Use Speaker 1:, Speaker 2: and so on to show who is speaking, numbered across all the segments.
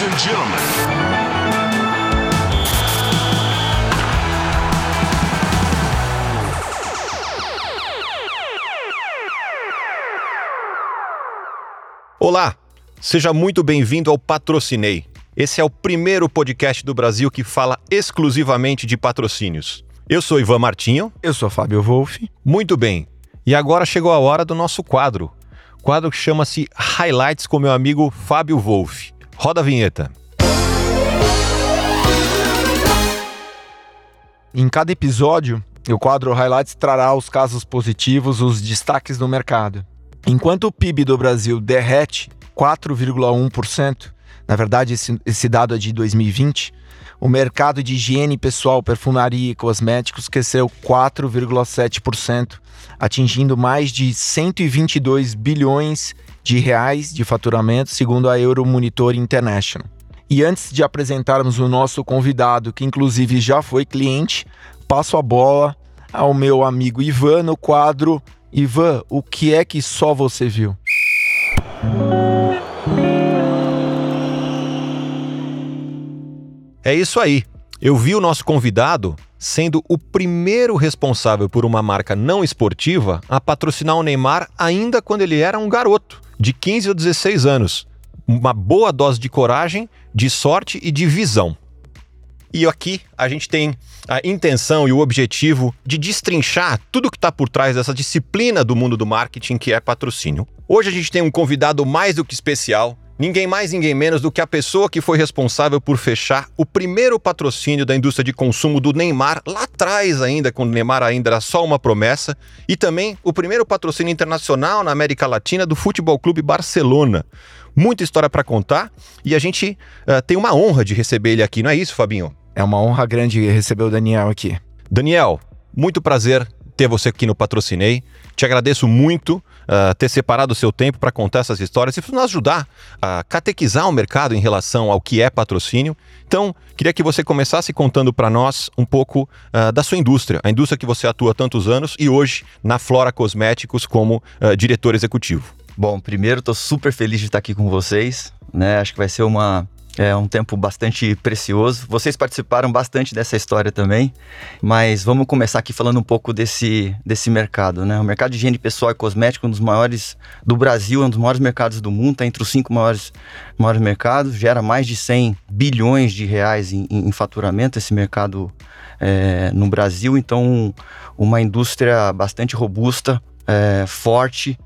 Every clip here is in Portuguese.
Speaker 1: Ladies and gentlemen.
Speaker 2: Olá, seja muito bem-vindo ao Patrocinei. Esse é o primeiro podcast do Brasil que fala exclusivamente de patrocínios. Eu sou Ivan Martinho.
Speaker 3: Eu sou Fábio Wolff.
Speaker 2: Muito bem. E agora chegou a hora do nosso quadro. Quadro que chama-se Highlights com meu amigo Fábio Wolff. Roda a vinheta.
Speaker 3: Em cada episódio, o quadro Highlights trará os casos positivos, os destaques do mercado. Enquanto o PIB do Brasil derrete 4,1%, na verdade esse, esse dado é de 2020, o mercado de higiene pessoal, perfumaria e cosméticos cresceu 4,7%, atingindo mais de 122 bilhões de reais de faturamento, segundo a Euromonitor International. E antes de apresentarmos o nosso convidado, que inclusive já foi cliente, passo a bola ao meu amigo Ivan no quadro Ivan, o que é que só você viu?
Speaker 2: É isso aí. Eu vi o nosso convidado sendo o primeiro responsável por uma marca não esportiva a patrocinar o Neymar ainda quando ele era um garoto, de 15 ou 16 anos. Uma boa dose de coragem, de sorte e de visão. E aqui a gente tem a intenção e o objetivo de destrinchar tudo que está por trás dessa disciplina do mundo do marketing que é patrocínio. Hoje a gente tem um convidado mais do que especial, ninguém mais, ninguém menos do que a pessoa que foi responsável por fechar o primeiro patrocínio da indústria de consumo do Neymar, lá atrás ainda, quando o Neymar ainda era só uma promessa, e também o primeiro patrocínio internacional na América Latina do Futebol Clube Barcelona. Muita história para contar e a gente uh, tem uma honra de receber ele aqui, não é isso, Fabinho?
Speaker 3: É uma honra grande receber o Daniel aqui.
Speaker 2: Daniel, muito prazer ter você aqui no Patrocinei. Te agradeço muito uh, ter separado o seu tempo para contar essas histórias e nos ajudar a catequizar o mercado em relação ao que é patrocínio. Então, queria que você começasse contando para nós um pouco uh, da sua indústria, a indústria que você atua há tantos anos e hoje na Flora Cosméticos como uh, diretor executivo.
Speaker 4: Bom, primeiro estou super feliz de estar aqui com vocês, né? Acho que vai ser uma é um tempo bastante precioso. Vocês participaram bastante dessa história também, mas vamos começar aqui falando um pouco desse, desse mercado, né? O mercado de higiene pessoal e cosmético é um dos maiores do Brasil, é um dos maiores mercados do mundo, está entre os cinco maiores, maiores mercados, gera mais de 100 bilhões de reais em, em faturamento esse mercado é, no Brasil, então uma indústria bastante robusta, é, forte,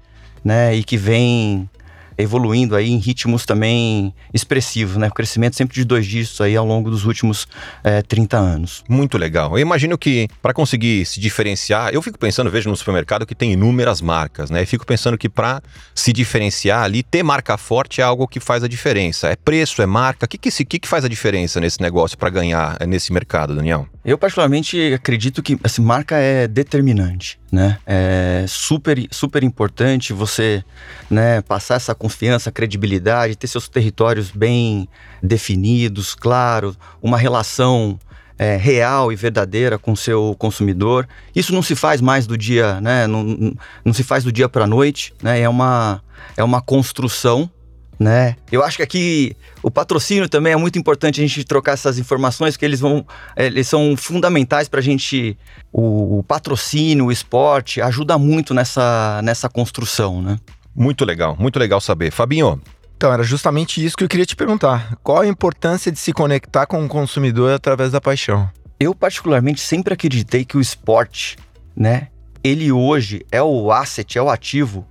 Speaker 4: né? E que vem evoluindo aí em ritmos também expressivos, né? O crescimento sempre de dois dígitos aí ao longo dos últimos é, 30 anos.
Speaker 2: Muito legal. Eu imagino que para conseguir se diferenciar, eu fico pensando, vejo no supermercado que tem inúmeras marcas, né? E fico pensando que para se diferenciar ali, ter marca forte é algo que faz a diferença. É preço, é marca. O que, que, que, que faz a diferença nesse negócio para ganhar nesse mercado, Daniel?
Speaker 4: Eu particularmente acredito que assim, marca é determinante, né? É super, super importante você né, passar essa confiança, credibilidade, ter seus territórios bem definidos, claro, uma relação é, real e verdadeira com seu consumidor. Isso não se faz mais do dia, né? Não, não se faz do dia para a noite, né? É uma, é uma construção né? Eu acho que aqui o patrocínio também é muito importante a gente trocar essas informações, porque eles vão, eles são fundamentais para a gente. O, o, patrocínio, o esporte ajuda muito nessa, nessa construção, né?
Speaker 2: Muito legal, muito legal saber, Fabinho.
Speaker 3: Então era justamente isso que eu queria te perguntar. Qual a importância de se conectar com o consumidor através da paixão?
Speaker 4: Eu particularmente sempre acreditei que o esporte, né? Ele hoje é o asset, é o ativo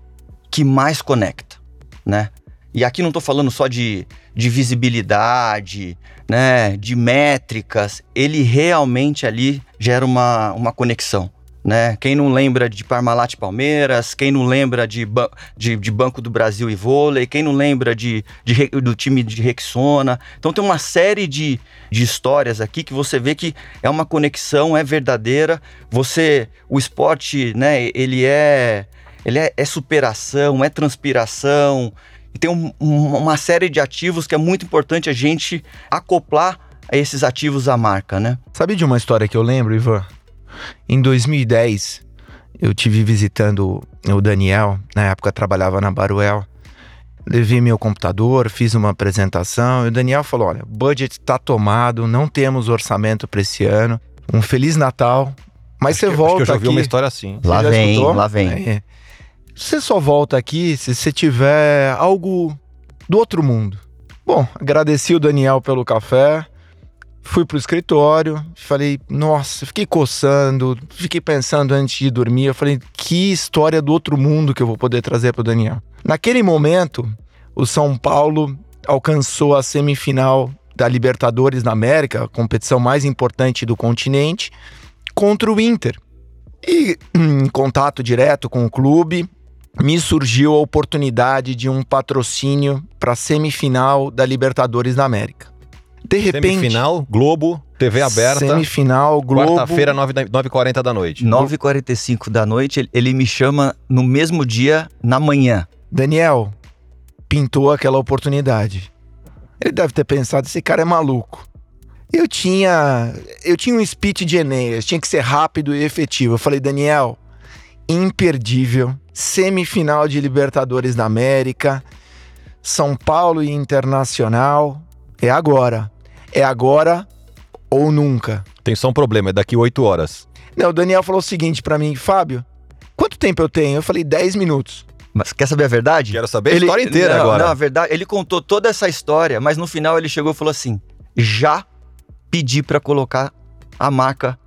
Speaker 4: que mais conecta, né? E aqui não estou falando só de, de visibilidade, né, de métricas. Ele realmente ali gera uma, uma conexão. Né? Quem não lembra de Parmalat Palmeiras, quem não lembra de, de, de, Banco do Brasil e vôlei, quem não lembra de, de, do time de Rexona. Então tem uma série de, de histórias aqui que você vê que é uma conexão, é verdadeira. Você, o esporte, né, ele é, ele é, é superação, é transpiração, e tem um, uma série de ativos que é muito importante a gente acoplar a esses ativos à marca, né?
Speaker 3: Sabe de uma história que eu lembro, Ivan? Em 2010, eu tive visitando o Daniel, na época trabalhava na Baruel, levei meu computador, fiz uma apresentação e o Daniel falou: olha, o budget está tomado, não temos orçamento para esse ano. Um Feliz Natal. Mas
Speaker 2: Acho
Speaker 3: você
Speaker 2: que-
Speaker 3: volta
Speaker 2: Acho que eu já
Speaker 3: aqui.
Speaker 2: vi uma história assim.
Speaker 4: Lá vem,
Speaker 3: escutou?
Speaker 4: lá vem.
Speaker 3: É. Você só volta aqui se você tiver algo do outro mundo. Bom, agradeci o Daniel pelo café, fui pro escritório, falei, nossa, fiquei coçando, fiquei pensando antes de dormir. Eu falei, que história do outro mundo que eu vou poder trazer pro Daniel. Naquele momento, o São Paulo alcançou a semifinal da Libertadores na América, a competição mais importante do continente, contra o Inter. E em contato direto com o clube, me surgiu a oportunidade de um patrocínio para a semifinal da Libertadores da América. De repente,
Speaker 2: Semifinal, Globo, TV aberta,
Speaker 3: semifinal, Globo,
Speaker 2: quarta-feira, 9 da- 9h40 da noite.
Speaker 4: 9h45 da noite, ele- ele me chama no mesmo dia, na manhã.
Speaker 3: Daniel pintou aquela oportunidade. Ele deve ter pensado, esse cara é maluco. Eu tinha, eu tinha um speech de Enéas, tinha que ser rápido e efetivo. Eu falei, Daniel, imperdível, semifinal de Libertadores da América, São Paulo e Internacional, é agora. É agora ou nunca.
Speaker 2: Tem só um problema, é daqui 8 horas.
Speaker 3: Não, o Daniel falou o seguinte pra mim, Fábio, quanto tempo eu tenho? Eu falei, 10 minutos.
Speaker 4: Mas quer saber a verdade?
Speaker 2: Quero saber a história inteira
Speaker 4: não,
Speaker 2: agora.
Speaker 4: Não, a verdade, ele contou toda essa história, mas no final ele chegou e falou assim: já pedi pra colocar a marca,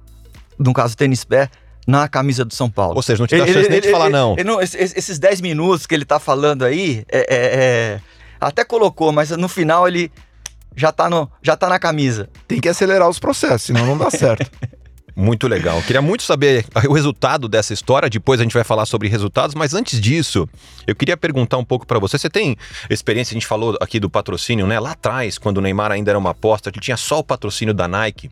Speaker 4: no caso tênis pé, na camisa do São Paulo.
Speaker 2: Ou seja, não te dá chance nem de falar não.
Speaker 4: ele não, esse- esses 10 minutos que ele tá falando aí, é, é- é- até colocou, mas no final ele já tá, no, já tá na camisa.
Speaker 3: Tem que acelerar os processos, senão não dá certo.
Speaker 2: Muito legal. Queria muito saber o resultado dessa história. Depois a gente vai falar sobre resultados, mas antes disso, eu queria perguntar um pouco pra você. Você tem experiência? A gente falou aqui do patrocínio, né? Lá atrás, quando o Neymar ainda era uma aposta, ele tinha só o patrocínio da Nike.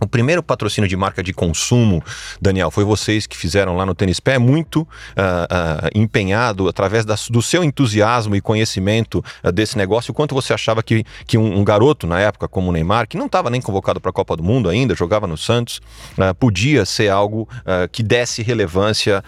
Speaker 2: O primeiro patrocínio de marca de consumo, Daniel, foi vocês que fizeram lá no Tênis Pé, muito ah, ah, empenhado através da- do seu entusiasmo e conhecimento ah, desse negócio. O quanto você achava que, que um, um garoto na época, como o Neymar, que não estava nem convocado para a Copa do Mundo ainda, jogava no Santos, podia ser algo que desse relevância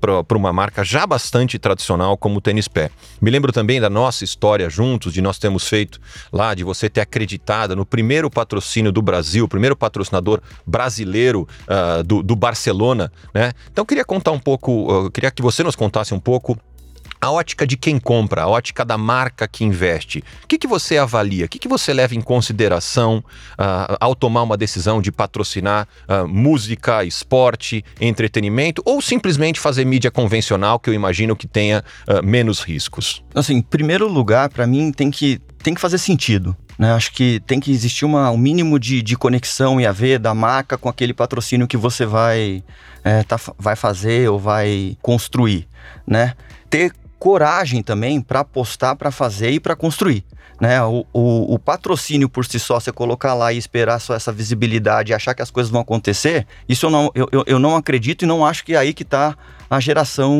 Speaker 2: para uma marca já bastante tradicional como o Tênis Pé. Me lembro também da nossa história juntos, de nós termos feito lá, de você ter acreditado no primeiro patrocínio do Brasil, o primeiro patrocinador brasileiro ah, do, do Barcelona, né? Então queria contar um pouco, queria que você nos contasse um pouco a ótica de quem compra, a ótica da marca que investe. O que, que você avalia? O que, que você leva em consideração ah, ao tomar uma decisão de patrocinar ah, música, esporte, entretenimento ou simplesmente fazer mídia convencional, que eu imagino que tenha ah, menos riscos?
Speaker 4: Assim, em primeiro lugar, pra mim tem que, tem que fazer sentido. Né? Acho que tem que existir uma, um mínimo de, de conexão e a ver da marca com aquele patrocínio que você vai, é, tá, vai fazer ou vai construir. Né? Ter coragem também para apostar, para fazer e para construir. Né? O, o, o patrocínio por si só, você colocar lá e esperar só essa visibilidade e achar que as coisas vão acontecer, isso eu não, eu, eu, não acredito e não acho que é aí que está a geração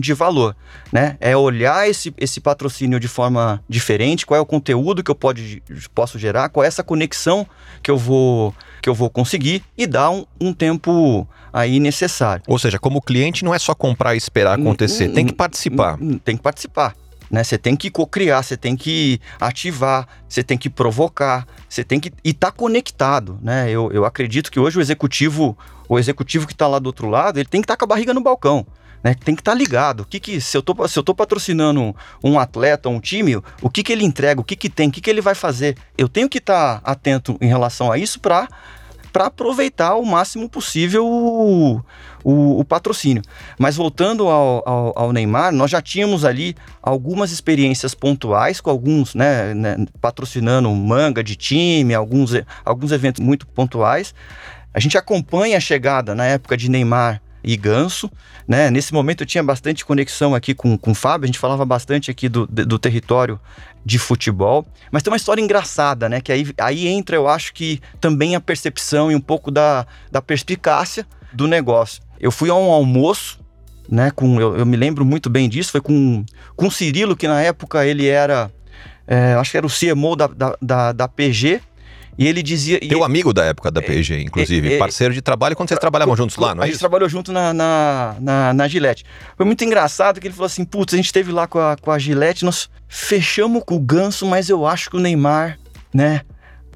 Speaker 4: de valor. Né? É olhar esse, esse patrocínio de forma diferente, qual é o conteúdo que eu pode, posso gerar, qual é essa conexão que eu vou, que eu vou conseguir e dar um, um tempo aí necessário.
Speaker 2: Ou seja, como cliente não é só comprar e esperar acontecer, tem que participar.
Speaker 4: Tem que participar. Né? Você tem que co-criar, você tem que ativar, você tem que provocar, você tem que e tá conectado, né? Eu, eu acredito que hoje o executivo, o executivo que está lá do outro lado, ele tem que estar tá com a barriga no balcão. Né, tem que estar tá ligado. O que que, se, eu tô, se eu patrocinando um atleta, um time, o que, que ele entrega, o que, que tem, o que, que ele vai fazer. Eu tenho que estar tá atento em relação a isso para para aproveitar o máximo possível o, o, o patrocínio. Mas voltando ao, ao, ao, Neymar, nós já tínhamos ali algumas experiências pontuais com alguns, né, né, patrocinando manga de time, alguns, alguns eventos muito pontuais. A gente acompanha a chegada na época de Neymar e Ganso, né? Nesse momento eu tinha bastante conexão aqui com, com o Fábio, a gente falava bastante aqui do, do território de futebol, mas tem uma história engraçada, né? Que aí, aí entra, eu acho que também a percepção e um pouco da, da perspicácia do negócio. Eu fui a um almoço, né? Com, eu, eu me lembro muito bem disso, foi com, com o Cirilo, que na época ele era, é, acho que era o CMO da, da, da, da PG, E ele dizia. e-
Speaker 2: Teu amigo da época da PG, inclusive,
Speaker 4: é, é,
Speaker 2: parceiro de trabalho quando vocês trabalhavam juntos lá, não
Speaker 4: a
Speaker 2: é
Speaker 4: gente
Speaker 2: isso?
Speaker 4: trabalhou junto na, na, na, na Gillette. Foi muito engraçado que ele falou assim: putz, a gente esteve lá com a, com a Gillette, nós fechamos com o ganso, mas eu acho que o Neymar, né?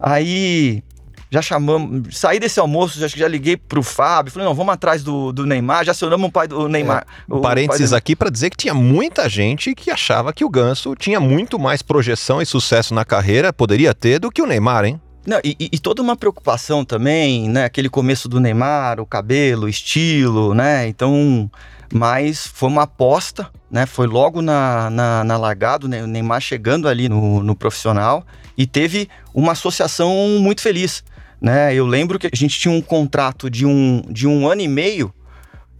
Speaker 4: Aí já chamamos, saí desse almoço, já, já liguei pro Fábio, falei: não, vamos atrás do, do Neymar, já acionamos o pai do Neymar. o pai
Speaker 2: Parênteses
Speaker 4: do-
Speaker 2: aqui para dizer que tinha muita gente que achava que o Ganso tinha muito mais projeção e sucesso na carreira, poderia ter, do que o Neymar, hein?
Speaker 4: Não, e, e- toda uma preocupação também, né? Aquele começo do Neymar, o cabelo, o estilo, né? Então, mas foi uma aposta, né? Foi logo na, na, na largada, né? o Neymar chegando ali no, no profissional e teve uma associação muito feliz, né? Eu lembro que a gente tinha um contrato de um, de um ano e meio,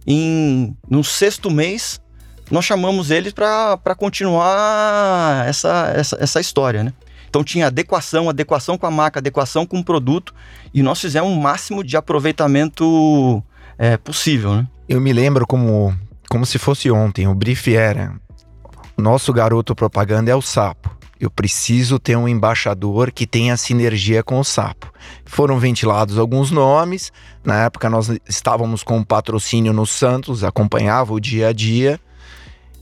Speaker 4: em, no sexto mês, nós chamamos eles para continuar essa, essa, essa história, né? Então tinha adequação, adequação com a marca, adequação com o produto, e nós fizemos o máximo de aproveitamento é, possível, né?
Speaker 3: Eu me lembro como, como se fosse ontem. O brief era: nosso garoto propaganda é o sapo. Eu preciso ter um embaixador que tenha sinergia com o sapo. Foram ventilados alguns nomes. Na época nós estávamos com um patrocínio no Santos, acompanhava o dia a dia.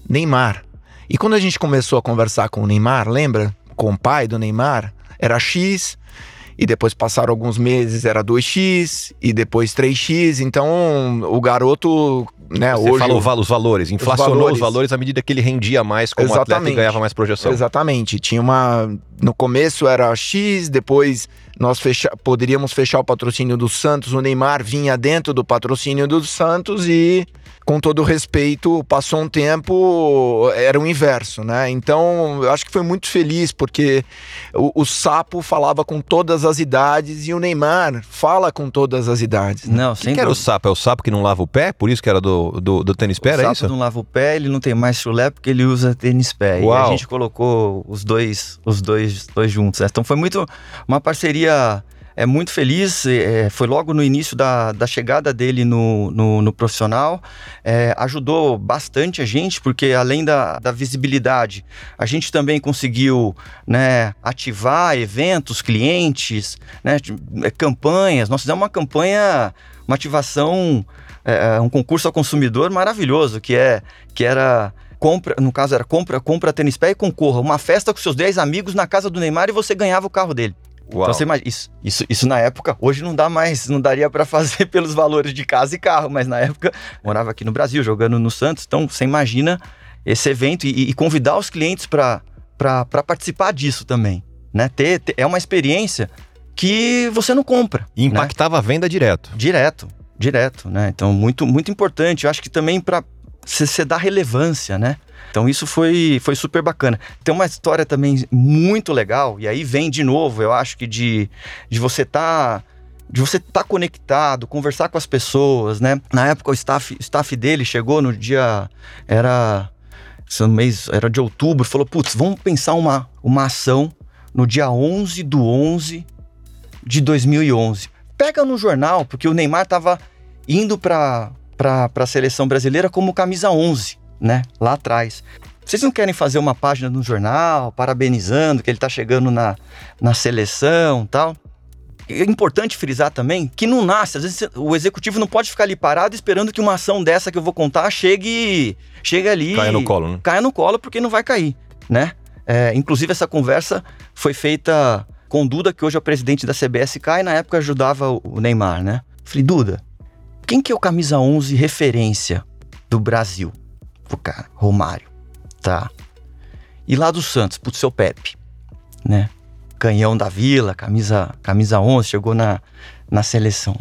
Speaker 3: Neymar. E quando a gente começou a conversar com o Neymar, lembra? Com o pai do Neymar, era X, e depois passaram alguns meses, era 2x, e depois 3x. Então o garoto, né,
Speaker 2: Você
Speaker 3: hoje.
Speaker 2: falou os valores, inflacionou os valores.
Speaker 3: valores.
Speaker 2: à medida que ele rendia mais como atleta e
Speaker 3: Exatamente.
Speaker 2: ganhava mais projeção.
Speaker 3: Exatamente. Tinha uma. No começo era X, depois nós fecha... poderíamos fechar o patrocínio do Santos. O Neymar vinha dentro do patrocínio do Santos e, com todo respeito, passou um tempo, era o inverso, né? Então, eu acho que foi muito feliz, porque o, o Sapo falava com todas as idades e o Neymar fala com todas as idades. né?
Speaker 4: Não,
Speaker 2: Quem que era o sapo? É o sapo que não lava o pé? Por isso que era do, do, do tênis pé,
Speaker 4: o
Speaker 2: era
Speaker 4: sapo
Speaker 2: isso?
Speaker 4: não lava o pé, ele não tem mais chulé porque ele usa tênis pé. E a
Speaker 2: Uau.
Speaker 4: gente colocou os dois, os dois, dois juntos. né? Então foi muito uma parceria é muito feliz. é, foi logo no início da, da chegada dele no, no, no profissional. É, ajudou bastante a gente, porque além da, da visibilidade, a gente também conseguiu né, ativar eventos, clientes, né, é, campanhas. Nós fizemos uma campanha, uma ativação, é, um concurso ao consumidor maravilhoso, que, é, que era. Compra, no caso era compra, compra tênis pé e concorra. Uma festa com seus 10 amigos na casa do Neymar e você ganhava o carro dele.
Speaker 2: Uau.
Speaker 4: Então você imagina, isso, isso, isso na época, hoje não dá mais, não daria pra fazer pelos valores de casa e carro, mas na época morava aqui no Brasil, jogando no Santos, então você imagina esse evento e, e convidar os clientes pra participar disso também, né? Ter, ter- é uma experiência que você não compra.
Speaker 2: E impactava a venda direto.
Speaker 4: Direto, direto, né? Então, muito, muito importante. Eu acho que também para você dar relevância, né? Então, isso foi, foi super bacana. Tem uma história também muito legal, e aí vem de novo, eu acho que de, de você estar. de você estar conectado, conversar com as pessoas, né? Na época, o staff, staff dele chegou no dia. Era. se no mês era de outubro, falou: putz, vamos pensar uma, uma ação no dia 11 do 11 de 2011. Pega no jornal, porque o Neymar tava indo para a seleção brasileira como camisa 11, né? Lá atrás. Vocês não querem fazer uma página no jornal, parabenizando que ele tá chegando na, na seleção tal? É importante frisar também que não nasce, às vezes o executivo não pode ficar ali parado esperando que uma ação dessa que eu vou contar chegue, chegue ali
Speaker 2: Caia no colo, né?
Speaker 4: caia no colo porque não vai cair, né? É, inclusive essa conversa foi feita com Duda, que hoje é o presidente da CBSK e na época ajudava o o Neymar, né? Falei, Duda, quem que é o camisa 11 referência do Brasil? Cara, Romário, tá? E lá do Santos, putz, seu Pepe, né? Canhão da Vila, camisa, camisa 11, chegou na, na seleção.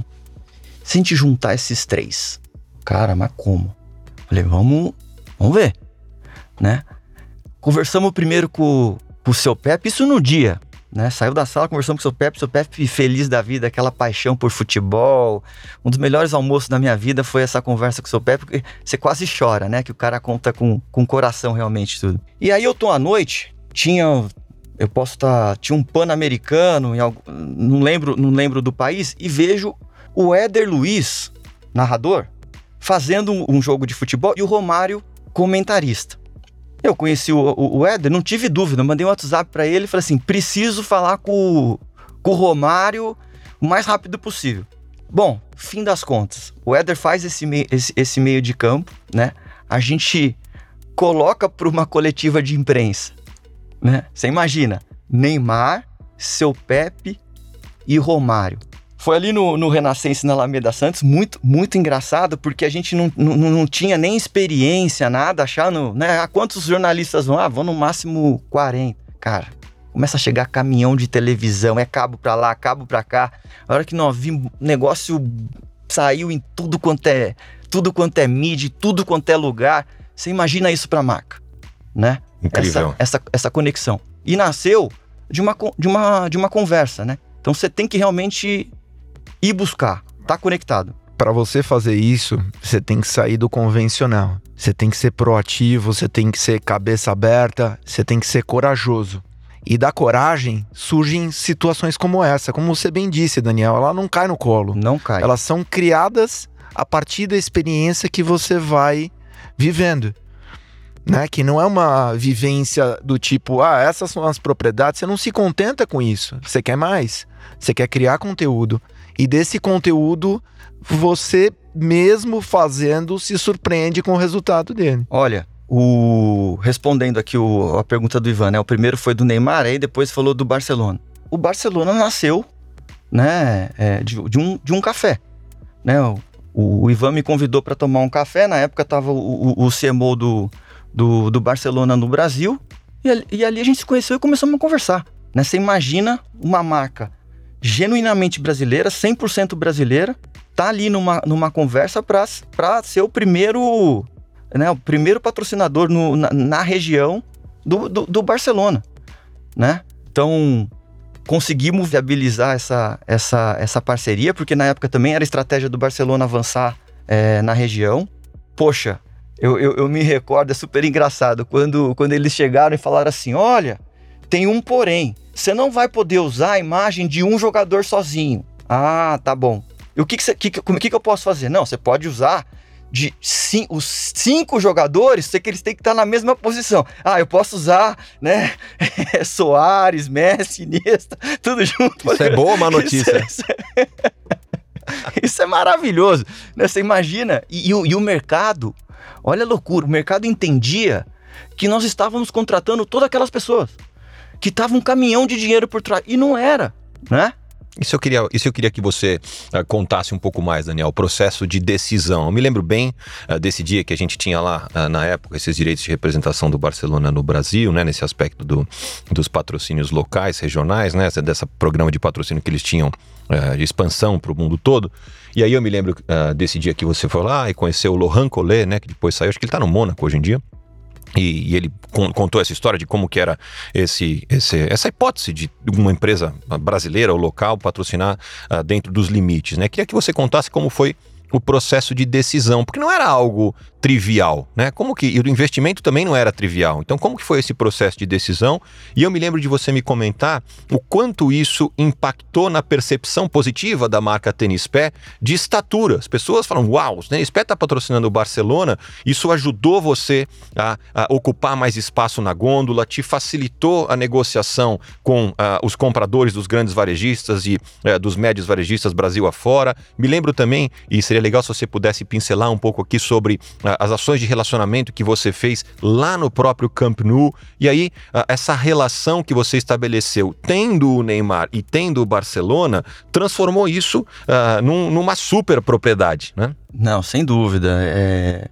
Speaker 4: Se a gente juntar esses três, cara, mas como? Falei, vamos, vamos ver, né? Conversamos primeiro com, com o seu Pepe, isso no dia, né? Saiu da sala, conversamos com o seu Pepe, seu Pepe feliz da vida, aquela paixão por futebol. Um dos melhores almoços da minha vida foi essa conversa com o seu Pepe, porque você quase chora, né? Que o cara conta com, com coração realmente tudo. E aí eu tô à noite, tinha eu posso estar. tinha um pan-americano, não lembro, não lembro do país, e vejo o Éder Luiz, narrador, fazendo um jogo de futebol e o Romário comentarista. Eu conheci o, o, o Éder, não tive dúvida, mandei um WhatsApp pra ele e falei assim: preciso falar com, com o Romário o mais rápido possível. Bom, fim das contas, o Éder faz esse, mei esse, esse meio de campo, né? A gente coloca para uma coletiva de imprensa, né? Você imagina, Neymar, seu Pepe e Romário. Foi ali no, no Renascença na Alameda Santos, muito, muito engraçado, porque a gente não, não, não tinha nem experiência, nada, achando, né? Ah, quantos jornalistas vão? Ah, vão no máximo 40. Cara, começa a chegar caminhão de televisão, é cabo pra lá, cabo pra cá. A hora que nós vimos, negócio saiu em tudo quanto é, tudo quanto é mídia, tudo quanto é lugar. Você imagina isso pra marca, né?
Speaker 2: Incrível.
Speaker 4: Essa, essa, essa conexão. E nasceu de uma, de uma, de uma conversa, né? Então você tem que realmente ir buscar, tá conectado.
Speaker 3: Para você fazer isso, você tem que sair do convencional. Você tem que ser proativo, você tem que ser cabeça aberta, você tem que ser corajoso. E da coragem surgem situações como essa. Como você bem disse, Daniel, ela não cai no colo.
Speaker 4: Não cai.
Speaker 3: Elas são criadas a partir da experiência que você vai vivendo. Né? Que não é uma vivência do tipo, ah, essas são as propriedades. Você não se contenta com isso. Você quer mais. Você quer criar conteúdo. E desse conteúdo, você mesmo fazendo se surpreende com o resultado dele.
Speaker 4: Olha, o respondendo aqui o, a pergunta do Ivan, né? O primeiro foi do Neymar, aí depois falou do Barcelona. O Barcelona nasceu, né, é, de, de, um, de um café, né? O, o Ivan me convidou para tomar um café. Na época tava o, o, o CMO do, do, do, Barcelona no Brasil e, e, ali a gente se conheceu e começamos a conversar. Né? Você imagina uma marca genuinamente brasileira, 100% brasileira, tá ali numa, numa conversa para ser o primeiro né, o primeiro patrocinador no, na, na, região do, do, do, Barcelona, né? Então conseguimos viabilizar essa, essa, essa parceria, porque na época também era estratégia do Barcelona avançar é, na região. Poxa, eu, eu, eu, me recordo, é super engraçado, quando, quando eles chegaram e falaram assim: olha, tem um porém, você não vai poder usar a imagem de um jogador sozinho. Ah, tá bom. E o que, que, que, que, que eu posso fazer? Não, você pode usar de cinco, os cinco jogadores, sei que eles têm que estar na mesma posição. Ah, eu posso usar, né? Soares, Messi, Iniesta, tudo junto.
Speaker 2: Isso é boa uma notícia.
Speaker 4: Isso, é, isso é maravilhoso. Né? Você imagina? E, e, e o mercado, olha a loucura, o mercado entendia que nós estávamos contratando todas aquelas pessoas. Que tava um caminhão de dinheiro por trás. E não era, né?
Speaker 2: Isso eu queria, isso eu queria que você uh, contasse um pouco mais, Daniel, o processo de decisão. Eu me lembro bem uh, desse dia que a gente tinha lá, uh, na época, esses direitos de representação do Barcelona no Brasil, né, nesse aspecto do, dos patrocínios locais, regionais, né, dessa programa de patrocínio que eles tinham de expansão para o mundo todo. E aí eu me lembro desse dia que você foi lá e conheceu o Lohan Collet, né, que depois saiu, acho que ele está no Mônaco hoje em dia. E, e, ele contou essa história de como que era esse, esse, essa hipótese de uma empresa brasileira ou local patrocinar uh, dentro dos limites, né? Queria que você contasse como foi o processo de decisão, porque não era algo trivial, né? Como que e o investimento também não era trivial. Então, como que foi esse processo de decisão? E eu me lembro de você me comentar o quanto isso impactou na percepção positiva da marca Tênis Pé de estatura. As pessoas falam: "Uau, o Tênis Pé está patrocinando o Barcelona". Isso ajudou você a, a, ocupar mais espaço na gôndola, te facilitou a negociação com a, os compradores dos grandes varejistas e eh, dos médios varejistas Brasil afora. Me lembro também, e seria legal se você pudesse pincelar um pouco aqui sobre as ações de relacionamento que você fez lá no próprio Camp Nou. E aí, essa relação que você estabeleceu, tendo o Neymar e tendo o Barcelona, transformou isso uh, num, numa super propriedade, né?
Speaker 4: Não, sem dúvida. É...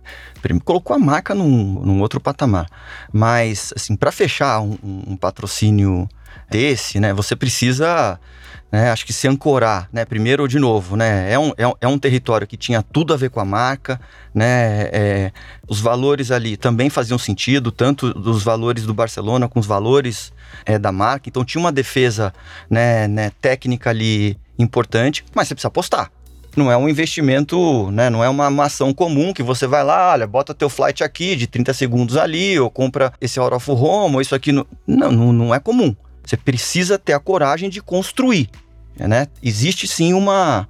Speaker 4: Colocou a marca num, num outro patamar. Mas, assim, para fechar um, um patrocínio desse, né, você precisa né, acho que se ancorar, né, primeiro de novo, né, é um, é, um, é um território que tinha tudo a ver com a marca, né, é, os valores ali também faziam sentido, tanto dos valores do Barcelona com os valores é, da marca, então tinha uma defesa, né, né, técnica ali importante, mas você precisa apostar. Não é um investimento, né? Não é uma, uma ação comum que você vai lá, olha, bota teu flight aqui de 30 segundos ali, ou compra esse Out of Home, ou isso aqui. No... Não, não, não é comum. Você precisa ter a coragem de construir, né? Existe sim uma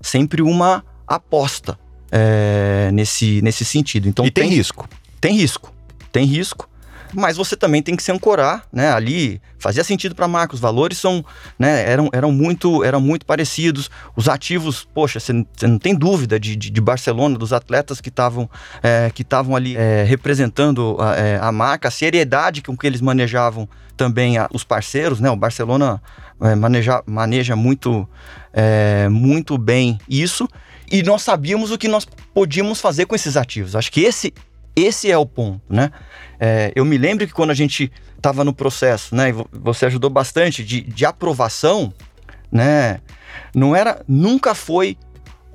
Speaker 4: sempre uma aposta é, nesse, nesse sentido. Então
Speaker 2: e tem, tem risco.
Speaker 4: Tem risco. Tem risco. Mas você também tem que se ancorar, né? Ali fazia sentido para a marca, os valores são, né, eram, eram, muito, eram muito parecidos, os ativos, poxa, você não tem dúvida de, de, de, Barcelona, dos atletas que estavam é, que estavam ali é, representando a, é, a, marca, a seriedade com que eles manejavam também a, os parceiros, né? O Barcelona é, maneja, maneja muito, é, muito bem isso e nós sabíamos o que nós podíamos fazer com esses ativos. Acho que esse esse é o ponto, né? É, eu me lembro que quando a gente estava no processo, né? Você ajudou bastante de, de aprovação, né? Não era, nunca foi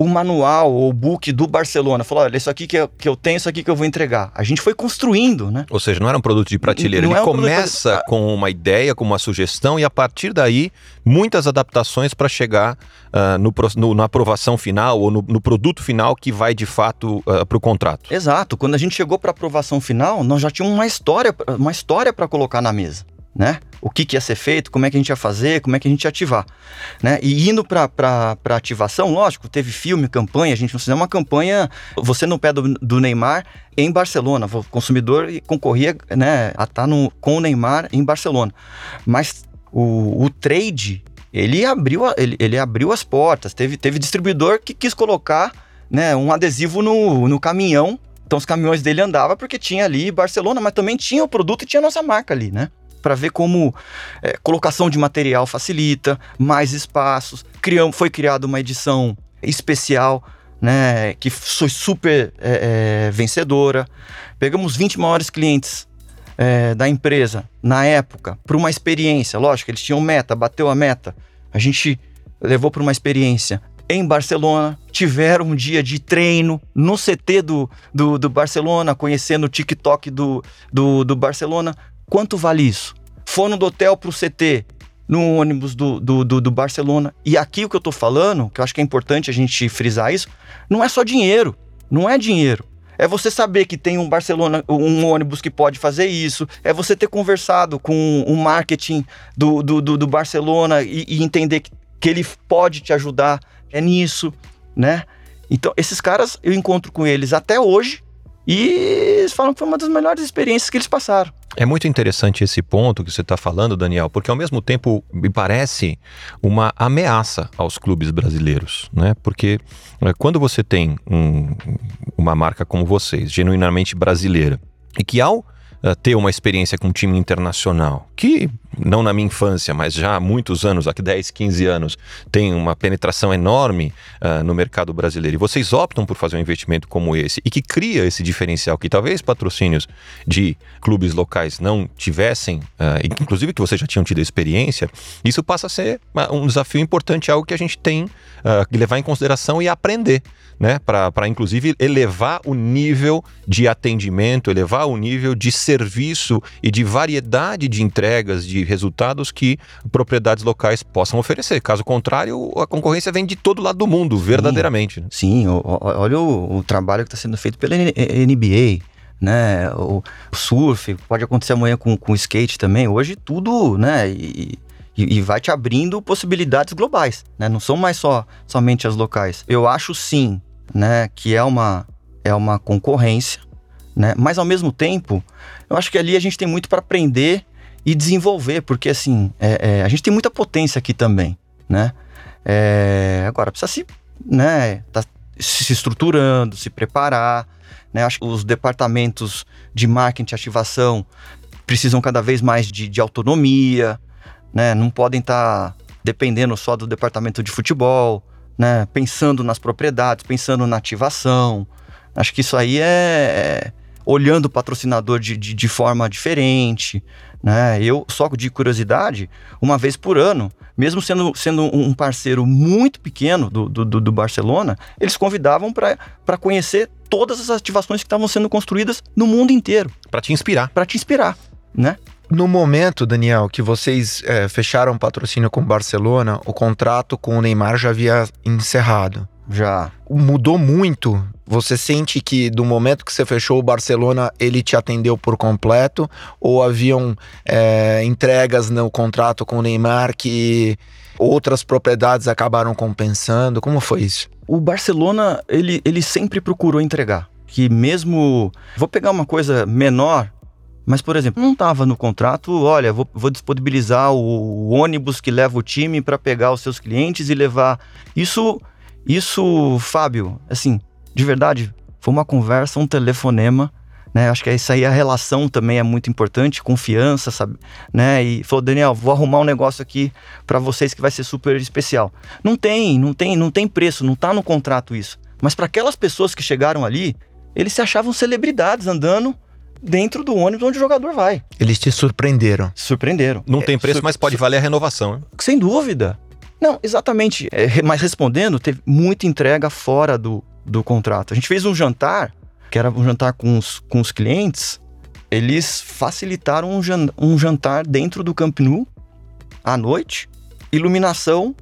Speaker 4: o manual ou o book do Barcelona. Falou, olha, isso aqui que eu, que eu tenho, isso aqui que eu vou entregar. A gente foi construindo, né?
Speaker 2: Ou seja, não era um produto de prateleira. Não Ele é um começa de... com uma ideia, com uma sugestão e a partir daí muitas adaptações para chegar uh, no, no, na aprovação final ou no, no, produto final que vai de fato uh, ah, para o contrato.
Speaker 4: Exato. Quando a gente chegou para a aprovação final, nós já tínhamos uma história, uma história para colocar na mesa né? O que, que ia ser feito, como é que a gente ia fazer, como é que a gente ia ativar, né? E indo para ativação, lógico, teve filme, campanha, a gente fizemos uma campanha, você no pé do, do Neymar em Barcelona, o consumidor concorria, né, a estar tá com o Neymar em Barcelona, mas o, o trade, ele abriu, ele, ele abriu as portas, teve, teve distribuidor que quis colocar, né, um adesivo no, no caminhão então os caminhões dele andavam porque tinha ali Barcelona, mas também tinha o produto e tinha a nossa marca ali, né? Para ver como é, colocação de material facilita, mais espaços. Criam, foi criada uma edição especial, né, que foi super é, é, vencedora. Pegamos 20 maiores clientes é, da empresa na época para uma experiência. Lógico, eles tinham meta, bateu a meta. A gente levou para uma experiência em Barcelona, tiveram um dia de treino no CT do, do, do Barcelona, conhecendo o TikTok do, do, do Barcelona, Quanto vale isso? Foram do hotel para o CT, no ônibus do, do, do, do, Barcelona. E aqui o que eu estou falando, que eu acho que é importante a gente frisar isso, não é só dinheiro. Não é dinheiro. É você saber que tem um Barcelona, um ônibus que pode fazer isso. É você ter conversado com o marketing do, do, do, do Barcelona e, e, entender que, que ele pode te ajudar. É nisso, né? Então, esses caras, eu encontro com eles até hoje e eles falam que foi uma das melhores experiências que eles passaram.
Speaker 2: É muito interessante esse ponto que você está falando, Daniel, porque ao mesmo tempo me parece uma ameaça aos clubes brasileiros, né? Porque eh, quando você tem um, uma marca como vocês, genuinamente brasileira, e que ao uh, ter uma experiência com um time internacional, que não na minha infância, mas já há muitos anos, aqui 10, 15 anos, tem uma penetração enorme uh, no mercado brasileiro. E vocês optam por fazer um investimento como esse e que cria esse diferencial que talvez patrocínios de clubes locais não tivessem, uh, inclusive que vocês já tinham tido experiência, isso passa a ser um desafio importante, algo que a gente tem que levar em consideração e aprender né? Para inclusive elevar o nível de atendimento, elevar o nível de serviço e de variedade de entregas, de resultados que propriedades locais possam oferecer. Caso contrário, a concorrência vem de todo lado do mundo, verdadeiramente.
Speaker 4: Sim, né? sim olha o, o trabalho que está sendo feito pela NBA né? O, surf, pode acontecer amanhã com, com o skate também. Hoje tudo, né? E, e, e, vai te abrindo possibilidades globais, né? Não são mais só somente as locais. Eu acho sim né, que é uma, é uma concorrência, né, mas ao mesmo tempo, eu acho que ali a gente tem muito para aprender e desenvolver, porque assim, é, é, a gente tem muita potência aqui também, né? É, agora, precisa se, né, tá se estruturando, se preparar, né? Acho que os departamentos de marketing e ativação precisam cada vez mais de, de autonomia, né? Não podem estar tá dependendo só do departamento de futebol, né? Pensando nas propriedades, pensando na ativação. Acho que isso aí é, é olhando o patrocinador de, de, de, forma diferente, né? Eu, só de curiosidade, uma vez por ano, mesmo sendo, sendo um parceiro muito pequeno do, do, do Barcelona, eles convidavam para conhecer todas as ativações que estavam sendo construídas no mundo inteiro.
Speaker 2: Para te inspirar.
Speaker 4: Para te inspirar, né?
Speaker 3: No momento, Daniel, que vocês é, fecharam o patrocínio com o Barcelona, o contrato com o Neymar já havia encerrado.
Speaker 4: Já.
Speaker 3: Mudou muito? Você sente que do momento que você fechou o Barcelona, ele te atendeu por completo? Ou haviam é, entregas no contrato com o Neymar que outras propriedades acabaram compensando? Como foi isso?
Speaker 4: O Barcelona, ele, ele sempre procurou entregar. Que mesmo. Vou pegar uma coisa menor Mas, por exemplo, não estava no contrato, olha, vou, vou disponibilizar o, o, ônibus que leva o time para pegar os seus clientes e levar. Isso, isso, Fábio, assim, de verdade, foi uma conversa, um telefonema, né? Acho que isso aí, a relação também é muito importante, confiança, sabe? Né? E falou, Daniel, vou arrumar um negócio aqui para vocês que vai ser super especial. Não tem, não tem, não tem preço, não tá no contrato isso. Mas para aquelas pessoas que chegaram ali, eles se achavam celebridades andando dentro do ônibus onde o jogador vai.
Speaker 3: Eles te surpreenderam.
Speaker 4: Surpreenderam.
Speaker 2: Não tem preço, mas pode valer a renovação. Hein?
Speaker 4: Sem dúvida. Não, exatamente. É, mas respondendo, teve muita entrega fora do, do contrato. A gente fez um jantar, que era um jantar com os, com os clientes. Eles facilitaram um, jan, um jantar dentro do Camp Nou, à noite, iluminação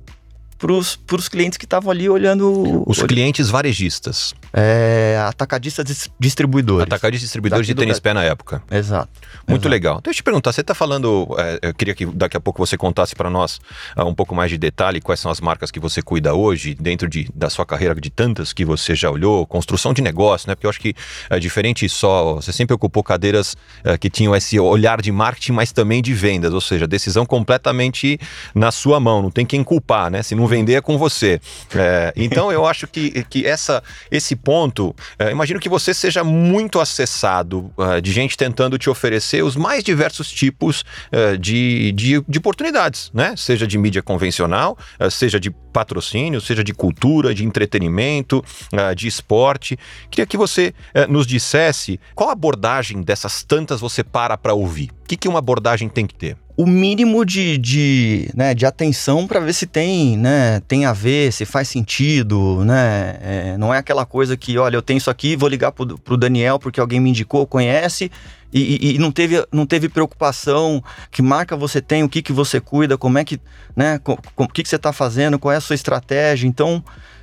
Speaker 4: para os clientes que estavam ali olhando.
Speaker 2: Os clientes varejistas.
Speaker 4: É, atacadistas distribuidores.
Speaker 2: Atacadistas distribuidores de tênis pé na época.
Speaker 4: Exato.
Speaker 2: Muito
Speaker 4: exato.
Speaker 2: legal. Deixa eu te perguntar, você está falando, é, eu queria que daqui a pouco você contasse para nós uh, um pouco mais de detalhe quais são as marcas que você cuida hoje, dentro de, da sua carreira de tantas que você já olhou, construção de negócio, né? Porque eu acho que é diferente só, você sempre ocupou cadeiras uh, que tinham esse olhar de marketing, mas também de vendas, ou seja, decisão completamente na sua mão, não tem quem culpar, né? Se não vender é com você. É, então eu acho que, que essa, esse ponto, é, imagino que você seja muito acessado uh, de gente tentando te oferecer os mais diversos tipos uh, de, de, de, oportunidades, né? Seja de mídia convencional, uh, seja de patrocínio, seja de cultura, de entretenimento, de esporte. Queria que você nos dissesse qual abordagem dessas tantas você para para ouvir. O que, que uma abordagem tem que ter?
Speaker 4: O mínimo de, de, né, de atenção para ver se tem, né, tem a ver, se faz sentido, né? É, não é aquela coisa que, olha, eu tenho isso aqui, vou ligar pro, pro Daniel porque alguém me indicou, conhece, e, e, não, teve, não teve preocupação, que marca você tem, o que, que você cuida, como é que, né, com, com, o que, que você está fazendo, qual é a sua estratégia. Então,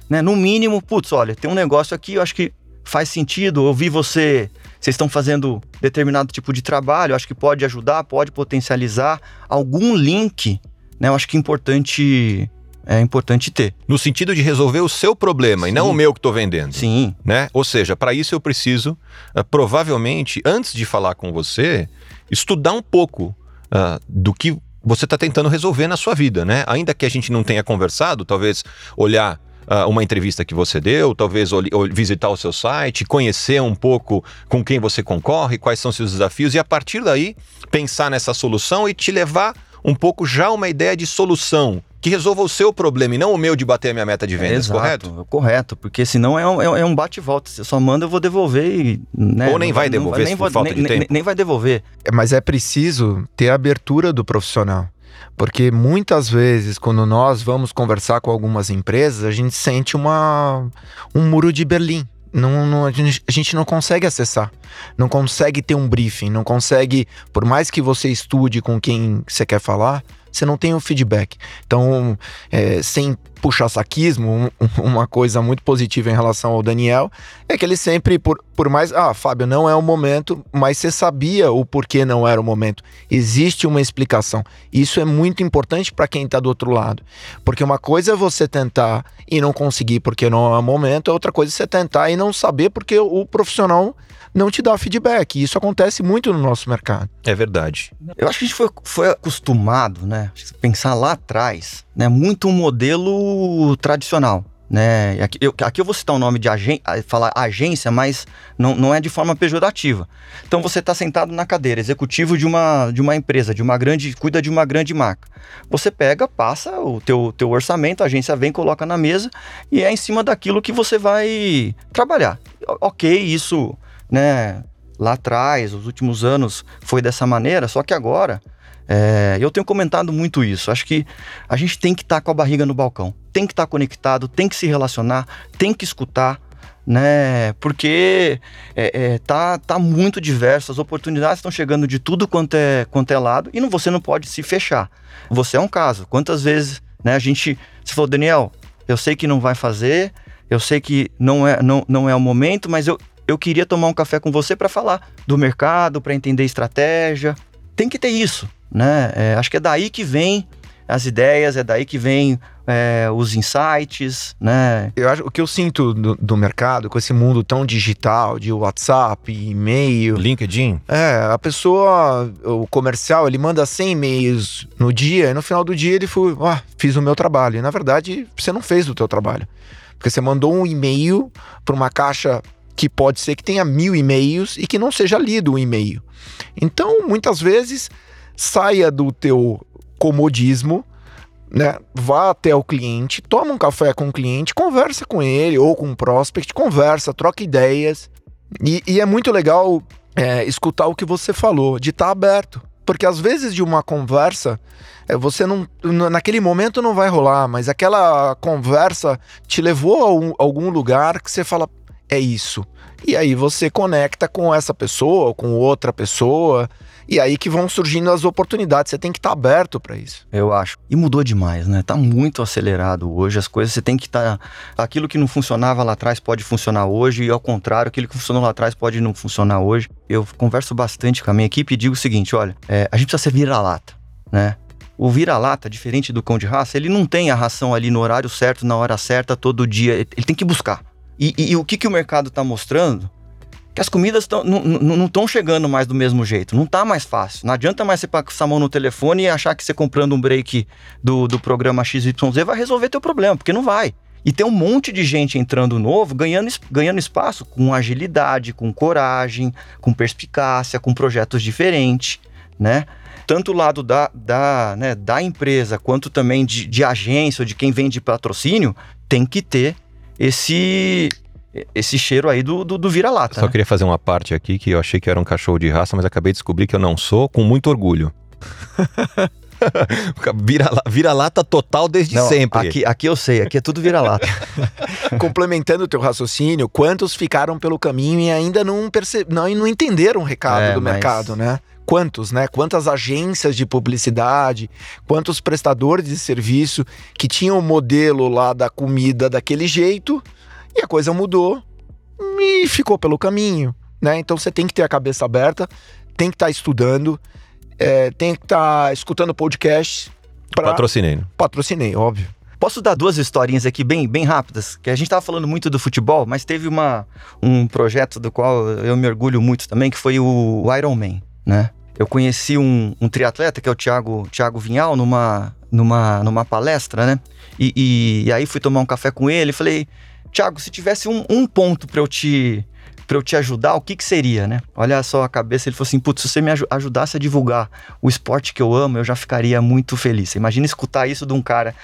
Speaker 4: né, no mínimo, putz, olha, tem um negócio aqui, eu acho que faz sentido, eu vi você vocês estão fazendo determinado tipo de trabalho, acho que pode ajudar, pode potencializar algum link, né? Eu acho que é importante é importante ter.
Speaker 2: No sentido de resolver o seu problema Sim. e não o meu que estou vendendo.
Speaker 4: Sim.
Speaker 2: Né? Ou seja, para isso eu preciso, uh, provavelmente, antes de falar com você, estudar um pouco uh, do que você está tentando resolver na sua vida, né? Ainda que a gente não tenha conversado, talvez olhar uh, uma entrevista que você deu, talvez visitar o seu site, conhecer um pouco com quem você concorre, quais são seus desafios e a partir daí pensar nessa solução e te levar um pouco já uma ideia de solução que resolva o seu problema e não o meu de bater a minha meta de vendas,
Speaker 4: Exato,
Speaker 2: correto?
Speaker 4: Correto, porque senão é um, é um é bate e volta. Você só manda, eu vou devolver e.
Speaker 2: Né, Ou nem vai devolver não, nem, por falta
Speaker 4: nem,
Speaker 2: de tempo.
Speaker 4: Nem, vai devolver.
Speaker 3: É, mas é preciso ter a abertura do profissional. Porque muitas vezes, quando nós vamos conversar com algumas empresas, a gente sente uma, um muro de Berlim. Não, não, a, gente, a gente não consegue acessar, não consegue ter um briefing, não consegue, por mais que você estude com quem você quer falar, você não tem o feedback. Então, é, sem puxar saquismo, um, uma coisa muito positiva em relação ao Daniel é que ele sempre, por, por mais. Ah, Fábio, não é o momento, mas você sabia o porquê não era o momento. Existe uma explicação. Isso é muito importante para quem está do outro lado. Porque uma coisa é você tentar e não conseguir porque não é o momento, outra coisa é você tentar e não saber porque o profissional não te dá feedback. E isso acontece muito no nosso mercado.
Speaker 2: É verdade.
Speaker 4: Eu acho que a gente foi, foi acostumado, né? Pensar lá atrás, né? Muito um modelo tradicional. Né? Aqui, eu, aqui eu vou citar o nome de agência, falar agência, mas não, não é de forma pejorativa. Então você está sentado na cadeira, executivo de uma, de uma empresa, de uma grande, cuida de uma grande marca. Você pega, passa o teu, teu orçamento, a agência vem, coloca na mesa e é em cima daquilo que você vai trabalhar. Ok, isso né, lá atrás, os últimos anos, foi dessa maneira, só que agora. É, eu tenho comentado muito isso. Acho que a gente tem que estar tá com a barriga no balcão, tem que estar tá conectado, tem que se relacionar, tem que escutar, né? Porque é, é, tá, tá muito diverso, as oportunidades estão chegando de tudo quanto é, quanto é lado e não, você não pode se fechar. Você é um caso. Quantas vezes né, a gente. Você falou, Daniel, eu sei que não vai fazer, eu sei que não é, não, não é o momento, mas eu, eu queria tomar um café com você para falar do mercado, para entender estratégia. Tem que ter isso, né? É, acho que é daí que vem as ideias, é daí que vem é, os insights, né?
Speaker 3: Eu acho o que eu sinto do, do, mercado com esse mundo tão digital de WhatsApp, e-mail,
Speaker 2: LinkedIn.
Speaker 3: É, a pessoa, o comercial, ele manda 100 e-mails no dia e no final do dia ele foi, ah, fiz o meu trabalho. E na verdade, você não fez o teu trabalho. Porque você mandou um e-mail para uma caixa que pode ser que tenha mil e-mails e que não seja lido o e-mail. Então, muitas vezes, saia do teu comodismo, né? Vá até o cliente, toma um café com o cliente, conversa com ele ou com o prospect, conversa, troca ideias. E, e é muito legal é, escutar o que você falou, de estar tá aberto. Porque às vezes de uma conversa, é, você não. Naquele momento não vai rolar, mas aquela conversa te levou a, um, a algum lugar que você fala, é isso. E aí você conecta com essa pessoa, com outra pessoa, e aí que vão surgindo as oportunidades. Você tem que estar tá aberto para isso.
Speaker 4: Eu acho. E mudou demais, né? Tá muito acelerado hoje. As coisas você tem que estar. Tá... Aquilo que não funcionava lá atrás pode funcionar hoje, e ao contrário, aquilo que funcionou lá atrás pode não funcionar hoje. Eu converso bastante com a minha equipe e digo o seguinte: olha, é, a gente precisa ser vira-lata, né? O vira-lata, diferente do cão de raça, ele não tem a ração ali no horário certo, na hora certa, todo dia. Ele tem que buscar. E, e, e o que, que o mercado está mostrando? Que as comidas tão, não estão chegando mais do mesmo jeito. Não está mais fácil. Não adianta mais você passar a mão no telefone e achar que você comprando um break do, do programa XYZ vai resolver teu problema, porque não vai. E tem um monte de gente entrando novo, ganhando, ganhando espaço com agilidade, com coragem, com perspicácia, com projetos diferentes, né? Tanto o lado da, da, né, da empresa quanto também de, de agência ou de quem vende patrocínio tem que ter esse esse cheiro aí do, do, do vira-lata.
Speaker 2: Só
Speaker 4: né?
Speaker 2: queria fazer uma parte aqui que eu achei que era um cachorro de raça, mas acabei de descobrir que eu não sou, com muito orgulho. Vira-lata vira total desde não, sempre.
Speaker 4: Aqui, aqui eu sei, aqui é tudo vira-lata.
Speaker 3: Complementando o teu raciocínio, quantos ficaram pelo caminho e ainda não, perce... não, não entenderam o recado é, do mas... mercado, né? Quantos, né? Quantas agências de publicidade, quantos prestadores de serviço que tinham o modelo lá da comida daquele jeito e a coisa mudou e ficou pelo caminho, né? Então você tem que ter a cabeça aberta, tem que estar tá estudando, é, tem que estar tá escutando podcast.
Speaker 2: Pra... Patrocinei. Né?
Speaker 3: Patrocinei, óbvio.
Speaker 4: Posso dar duas historinhas aqui bem, bem rápidas? Que a gente estava falando muito do futebol, mas teve uma, um projeto do qual eu me orgulho muito também, que foi o Iron Man, né? Eu conheci um, um triatleta, que é o Thiago, Thiago Vinhal, numa, numa, numa palestra, né? E, e, e aí fui tomar um café com ele e falei, Tiago, se tivesse um, um ponto para eu te para eu te ajudar, o que que seria, né? Olha só a cabeça, ele falou assim, putz, se você me ajudasse a divulgar o esporte que eu amo, eu já ficaria muito feliz. imagina escutar isso de um cara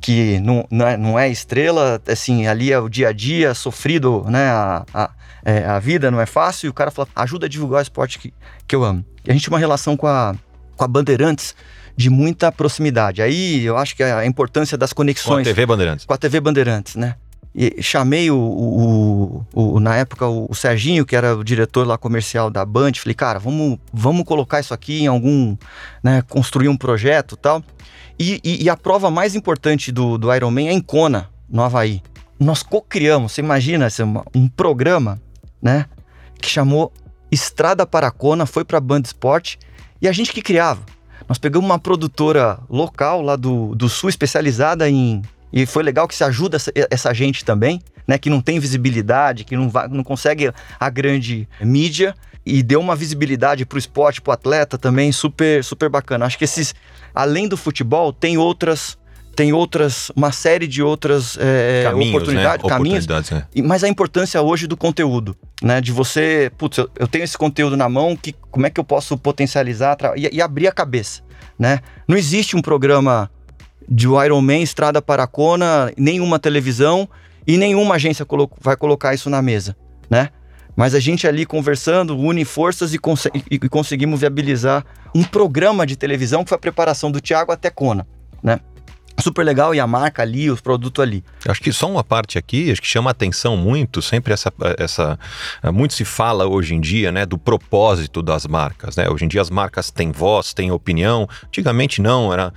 Speaker 4: que não, não, é, não é estrela, assim, ali é o dia a dia, sofrido, né? A, a, é, a vida não é fácil, e o cara fala, ajuda a divulgar o esporte que, que eu amo. E a gente tinha uma relação com a, com a Bandeirantes, de muita proximidade. Aí eu acho que a importância das conexões.
Speaker 2: Com a TV Bandeirantes.
Speaker 4: Com a TV Bandeirantes, né? E chamei o, o, o, na época o, Serginho, que era o diretor lá comercial da Band, falei, cara, vamos, vamos colocar isso aqui em algum, né, construir um projeto tal. E, e, e a prova mais importante do, do Iron Man é em Kona, no Havaí. Nós co-criamos, você imagina, um programa, né, que chamou Estrada para Kona, foi para Band Sport, e a gente que criava. Nós pegamos uma produtora local lá do, do Sul, especializada em e foi legal que se ajuda essa, essa gente também, né? Que não tem visibilidade, que não, vai, não consegue a grande mídia e deu uma visibilidade para o esporte, para o atleta também super, super bacana. Acho que esses, além do futebol, tem outras tem outras, uma série de outras é, caminhos, oportunidades, né? caminhos, oportunidades, né? mas a importância hoje do conteúdo, né? De você, putz, eu, eu tenho esse conteúdo na mão, que, como é que eu posso potencializar e, e abrir a cabeça, né? Não existe um programa de Iron Man, Estrada para Kona, nenhuma televisão e nenhuma agência colo vai colocar isso na mesa, né? Mas a gente ali conversando, une forças e, cons e, conseguimos viabilizar um programa de televisão que foi a preparação do Thiago até Kona, né? Super legal e a marca ali, os produtos ali.
Speaker 2: Acho que só uma parte aqui, acho que chama atenção muito, sempre essa, essa muito se fala hoje em dia, né, do propósito das marcas, né? Hoje em dia as marcas têm voz, têm opinião. Antigamente não, era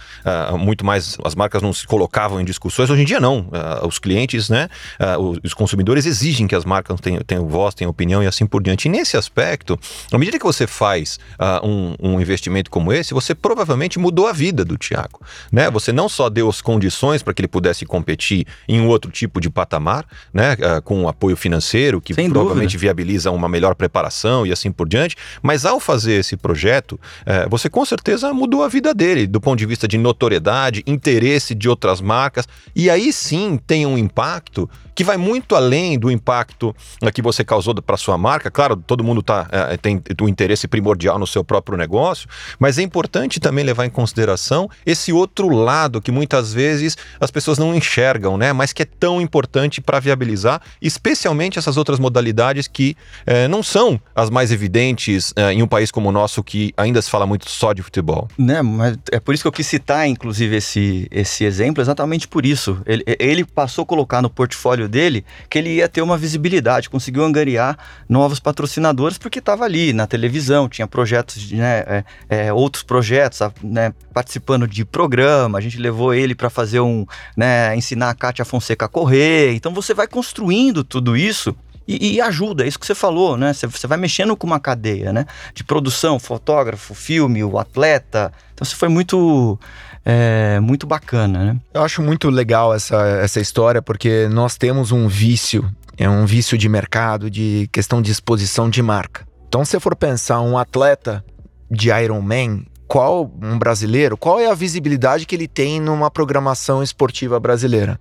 Speaker 2: uh, muito mais as marcas não se colocavam em discussões. Hoje em dia não, uh, os clientes, né, uh, os consumidores exigem que as marcas tenham, tenham voz, tenham opinião e assim por diante. E nesse aspecto, à medida que você faz um, um investimento como esse, você provavelmente mudou a vida do Tiago, né? Você não só deu as condições para que ele pudesse competir em um outro tipo de patamar, né, uh, com um apoio financeiro que
Speaker 4: Sem
Speaker 2: provavelmente
Speaker 4: dúvida.
Speaker 2: viabiliza uma melhor preparação e assim por diante. Mas ao fazer esse projeto, uh, você com certeza mudou a vida dele do ponto de vista de notoriedade, interesse de outras marcas e aí sim tem um impacto que vai muito além do impacto uh, que você causou para sua marca. Claro, todo mundo tá, tem o interesse primordial no seu próprio negócio, mas é importante também levar em consideração esse outro lado que muitas muitas vezes as pessoas não enxergam, né? Mas que é tão importante para viabilizar, especialmente essas outras modalidades que eh, não são as mais evidentes eh, em um país como o nosso que ainda se fala muito só de futebol.
Speaker 4: Né, mas é por isso que eu quis citar, inclusive, esse, esse exemplo, exatamente por isso. Ele, ele passou a colocar no portfólio dele que ele ia ter uma visibilidade, conseguiu angariar novos patrocinadores porque estava ali na televisão, tinha projetos, né, é, é, outros projetos, né, participando de programa, a gente levou ele para fazer um, né, ensinar a Kátia Fonseca a correr. Então você vai construindo tudo isso e, e, ajuda, é isso que você falou, né? Você, você vai mexendo com uma cadeia, né? De produção, fotógrafo, filme, o atleta. Então você foi muito. É, muito bacana, né?
Speaker 3: Eu acho muito legal essa, essa história, porque nós temos um vício, é um vício de mercado, de questão de exposição de marca. Então, se for pensar um atleta de Ironman, qual um brasileiro, qual é a visibilidade que ele tem numa programação esportiva brasileira?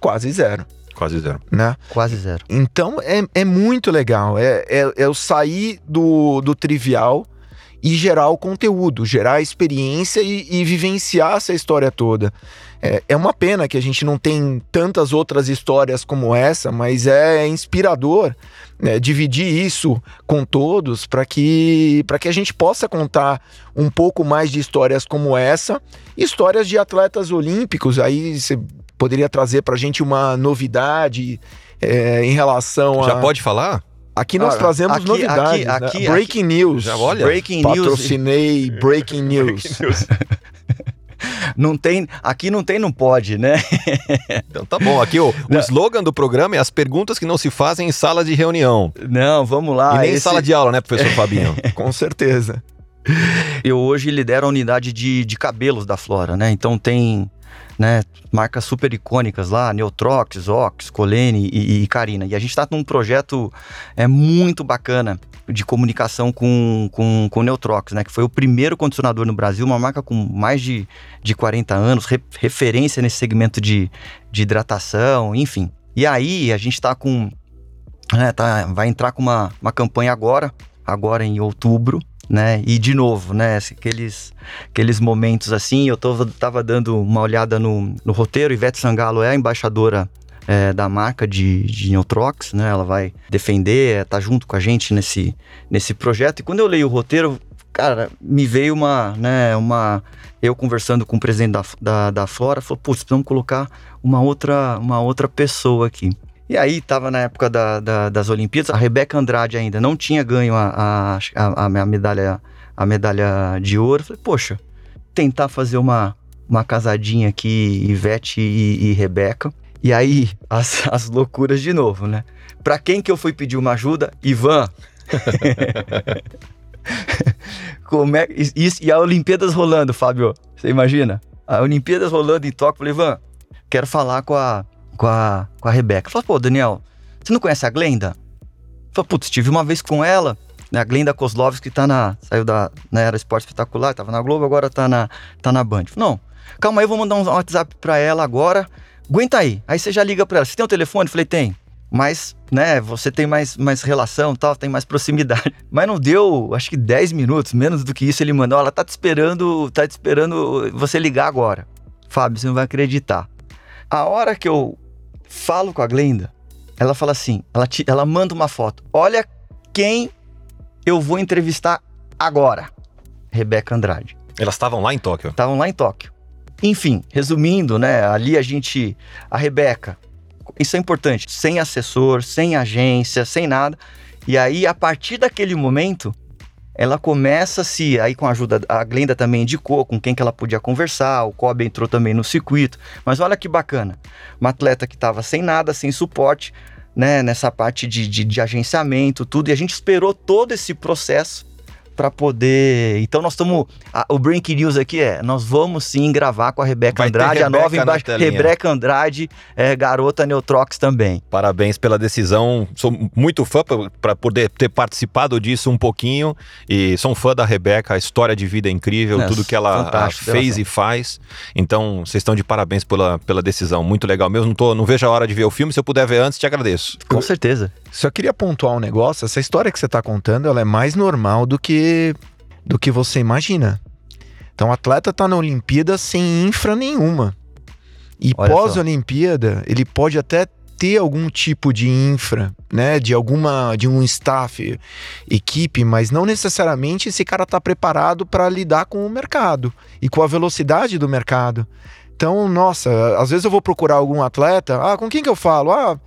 Speaker 3: Quase zero.
Speaker 2: Quase zero.
Speaker 3: Né?
Speaker 4: Quase zero.
Speaker 3: Então é, é muito legal. É, é, é o sair do, do trivial e gerar o conteúdo, gerar a experiência e, e vivenciar essa história toda. É, é, uma pena que a gente não tem tantas outras histórias como essa, mas é inspirador né, dividir isso com todos para que, que a gente possa contar um pouco mais de histórias como essa, histórias de atletas olímpicos. Aí você poderia trazer para a gente uma novidade é, em relação
Speaker 2: Já
Speaker 3: a.
Speaker 2: Já pode falar?
Speaker 3: Aqui nós trazemos
Speaker 4: aqui,
Speaker 3: novidades.
Speaker 4: Aqui, aqui,
Speaker 3: né? breaking news.
Speaker 2: Já olha.
Speaker 3: Breaking Patrocinei news. breaking news. breaking news.
Speaker 4: Não tem, aqui não tem, não pode, né?
Speaker 2: então tá bom. Aqui o, o slogan do programa é as perguntas que não se fazem em sala de reunião.
Speaker 4: Não, vamos lá.
Speaker 2: E nem esse... sala de aula, né, professor Fabinho?
Speaker 3: Com certeza.
Speaker 4: Eu hoje lidero a unidade de, de cabelos da Flora, né? Então tem né, marcas super icônicas lá, Neutrox, Ox, Colene e, e Carina. E a gente está num projeto é, muito bacana de comunicação com, com, com Neutrox, né, que foi o primeiro condicionador no Brasil, uma marca com mais de, de 40 anos, re, referência nesse segmento de, de hidratação, enfim. E aí a gente está com. Né, tá, vai entrar com uma, uma campanha agora, agora em outubro, né? E de novo, né? Aqueles, aqueles momentos assim, eu tô, tava dando uma olhada no, no roteiro, Ivete Sangalo é a embaixadora é, da marca de, de Neutrox, né? Ela vai defender, é, tá junto com a gente nesse, nesse projeto. E quando eu leio o roteiro, cara, me veio uma, né, uma... Eu conversando com o presidente da, da, da Flora, falou, putz, precisamos colocar uma outra, uma outra pessoa aqui. E aí, tava na época da, da, das Olimpíadas, a Rebeca Andrade ainda não tinha ganho a, a, a, a medalha, a medalha de ouro. Falei, poxa, tentar fazer uma, uma casadinha aqui, Ivete e, e Rebeca. E aí, as, as loucuras de novo, né? Pra quem que eu fui pedir uma ajuda? Ivan. Como é, isso, e a Olimpíadas rolando, Fábio. Você imagina? A Olimpíadas rolando em Tóquio. Falei, Ivan, quero falar com a, com a, com a Rebeca. Falei, pô, Daniel, você não conhece a Glenda? Falei, putz, estive uma vez com ela, né, a Glenda Kozlovski tá na. Saiu da. Né, era esporte espetacular, tava na Globo, agora tá na, tá na Band. Falei, não, calma aí, eu vou mandar um WhatsApp pra ela agora. Aguenta aí. Aí você já liga pra ela. Você tem o um telefone? Falei, tem. Mas, né, você tem mais, mais relação tal, tem mais proximidade. Mas não deu, acho que 10 minutos, menos do que isso, ele mandou. Ela tá te esperando, tá te esperando você ligar agora. Fábio, você não vai acreditar. A hora que eu falo com a Glenda, ela fala assim, ela, te, ela manda uma foto. Olha quem eu vou entrevistar agora. Rebeca Andrade.
Speaker 2: Elas estavam lá em Tóquio?
Speaker 4: Estavam lá em Tóquio. Enfim, resumindo, né? Ali a gente. A Rebeca, isso é importante, sem assessor, sem agência, sem nada. E aí, a partir daquele momento, ela começa se, aí com a ajuda, a Glenda também indicou com quem que ela podia conversar, o Kobe entrou também no circuito, mas olha que bacana, uma atleta que estava sem nada, sem suporte, né, nessa parte de, de, de agenciamento, tudo, e a gente esperou todo esse processo para poder. Então nós estamos. O Brink News aqui é: nós vamos sim gravar com a Rebeca Andrade, a
Speaker 2: Rebeca
Speaker 4: nova
Speaker 2: na
Speaker 4: embaixadora.
Speaker 2: telinha.
Speaker 4: Rebeca Andrade, é, garota Neutrox também.
Speaker 2: Parabéns pela decisão. Sou muito fã para poder ter participado disso um pouquinho. E sou um fã da Rebeca, a história de vida é incrível,
Speaker 4: Nossa,
Speaker 2: tudo que ela fez e faz. Então, vocês estão de parabéns pela, pela decisão. Muito legal mesmo. Não, tô, não vejo a hora de ver o filme. Se eu puder ver antes, te agradeço.
Speaker 4: Com certeza.
Speaker 3: Só queria pontuar um negócio. Essa história que você está contando, ela é mais normal do que do que você imagina. Então, o atleta tá na Olimpíada sem infra nenhuma. E pós-Olimpíada, ele pode até ter algum tipo de infra, né, de alguma de um staff, equipe, mas não necessariamente esse cara tá preparado para lidar com o mercado e com a velocidade do mercado. Então, nossa, às vezes eu vou procurar algum atleta, ah, com quem que eu falo? Ah,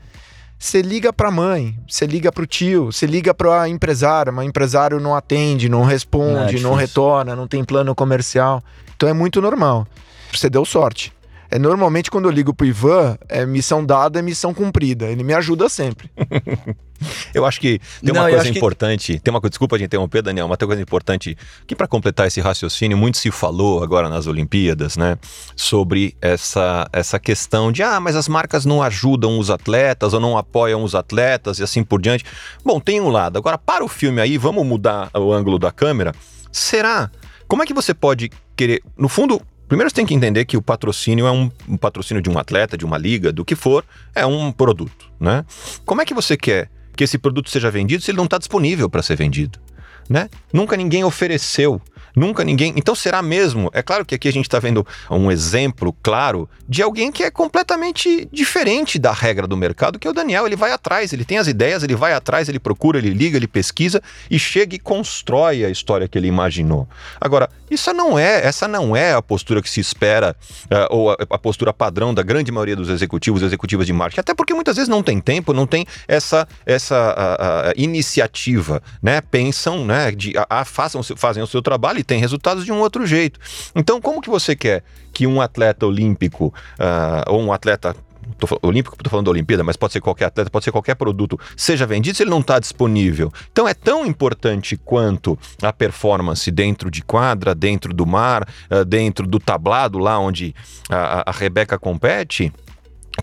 Speaker 3: você liga para a mãe, você liga para o tio, você liga para a empresária, mas o empresário não atende, não
Speaker 4: É
Speaker 3: responde,
Speaker 4: difícil.
Speaker 3: não retorna, não tem plano comercial. Então é muito normal. Você deu sorte. É normalmente quando eu ligo pro Ivan, é missão dada, é missão cumprida. Ele me ajuda sempre.
Speaker 2: Eu acho que tem
Speaker 4: Não,
Speaker 2: uma coisa
Speaker 4: acho que-
Speaker 2: importante, tem uma coisa, desculpa de interromper, Daniel, mas tem uma coisa importante que para completar esse raciocínio, muito se falou agora nas Olimpíadas, né, sobre essa, essa questão de, ah, mas as marcas não ajudam os atletas ou não apoiam os atletas e assim por diante. Bom, tem um lado. Agora, para o filme aí, vamos mudar o ângulo da câmera. Será? Como é que você pode querer, no fundo, Primeiro você tem que entender que o patrocínio é um, um patrocínio de um atleta, de uma liga, do que for, é um produto, né? Como é que você quer que esse produto seja vendido se ele não está disponível para ser vendido, né? Nunca ninguém ofereceu, nunca ninguém. Então será mesmo? É claro que aqui a gente está vendo um exemplo claro de alguém que é completamente diferente da regra do mercado, que é o Daniel. Ele vai atrás, ele tem as ideias, ele vai atrás, ele procura, ele liga, ele pesquisa e chega e constrói a história que ele imaginou. Agora, isso não é, essa não é a postura que se espera eh, ou a, a postura padrão da grande maioria dos executivos, executivas de marketing, até porque muitas vezes não tem tempo, não tem essa essa a- a iniciativa, né? Pensam, né? De, façam, fazem o seu trabalho e têm resultados de um outro jeito. Então, como que você quer que um atleta olímpico ah, ou um atleta Tô, olímpico, tô falando da Olimpíada, mas pode ser qualquer atleta, pode ser qualquer produto, seja vendido se ele não está disponível. Então é tão importante quanto a performance dentro de quadra, dentro do mar, eh, dentro do tablado, lá onde a- a Rebeca compete.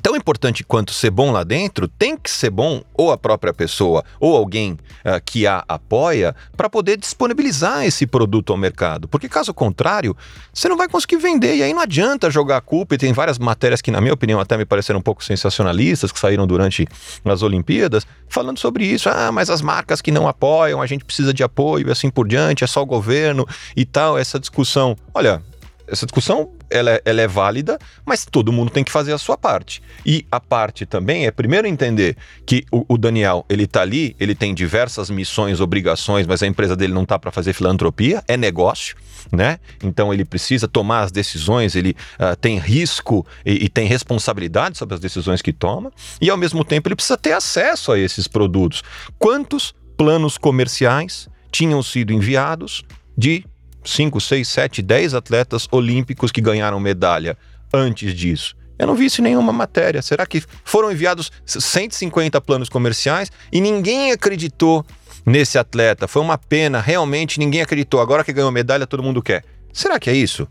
Speaker 2: Tão importante quanto ser bom lá dentro, tem que ser bom ou a própria pessoa ou alguém ah, que a apoia para poder disponibilizar esse produto ao mercado. Porque caso contrário, você não vai conseguir vender. E aí não adianta jogar a culpa. E tem várias matérias que, na minha opinião, até me pareceram um pouco sensacionalistas, que saíram durante as Olimpíadas, falando sobre isso. Ah, mas as marcas que não apoiam, a gente precisa de apoio e assim por diante, é só o governo e tal, essa discussão. Olha, essa discussão ela é, ela é válida, mas todo mundo tem que fazer a sua parte. E a parte também é primeiro entender que o, o Daniel ele tá ali, ele tem diversas missões, obrigações, mas a empresa dele não tá para fazer filantropia, é negócio, né? Então ele precisa tomar as decisões, ele ah, tem risco e, e tem responsabilidade sobre as decisões que toma, e ao mesmo tempo ele precisa ter acesso a esses produtos. Quantos planos comerciais tinham sido enviados de 5, 6, 7, 10 atletas olímpicos que ganharam medalha antes disso. Eu não vi isso em nenhuma matéria. Será que foram enviados 150 planos comerciais e ninguém acreditou nesse atleta? Foi uma pena, realmente ninguém acreditou. Agora que ganhou medalha, todo mundo quer. Será que é isso?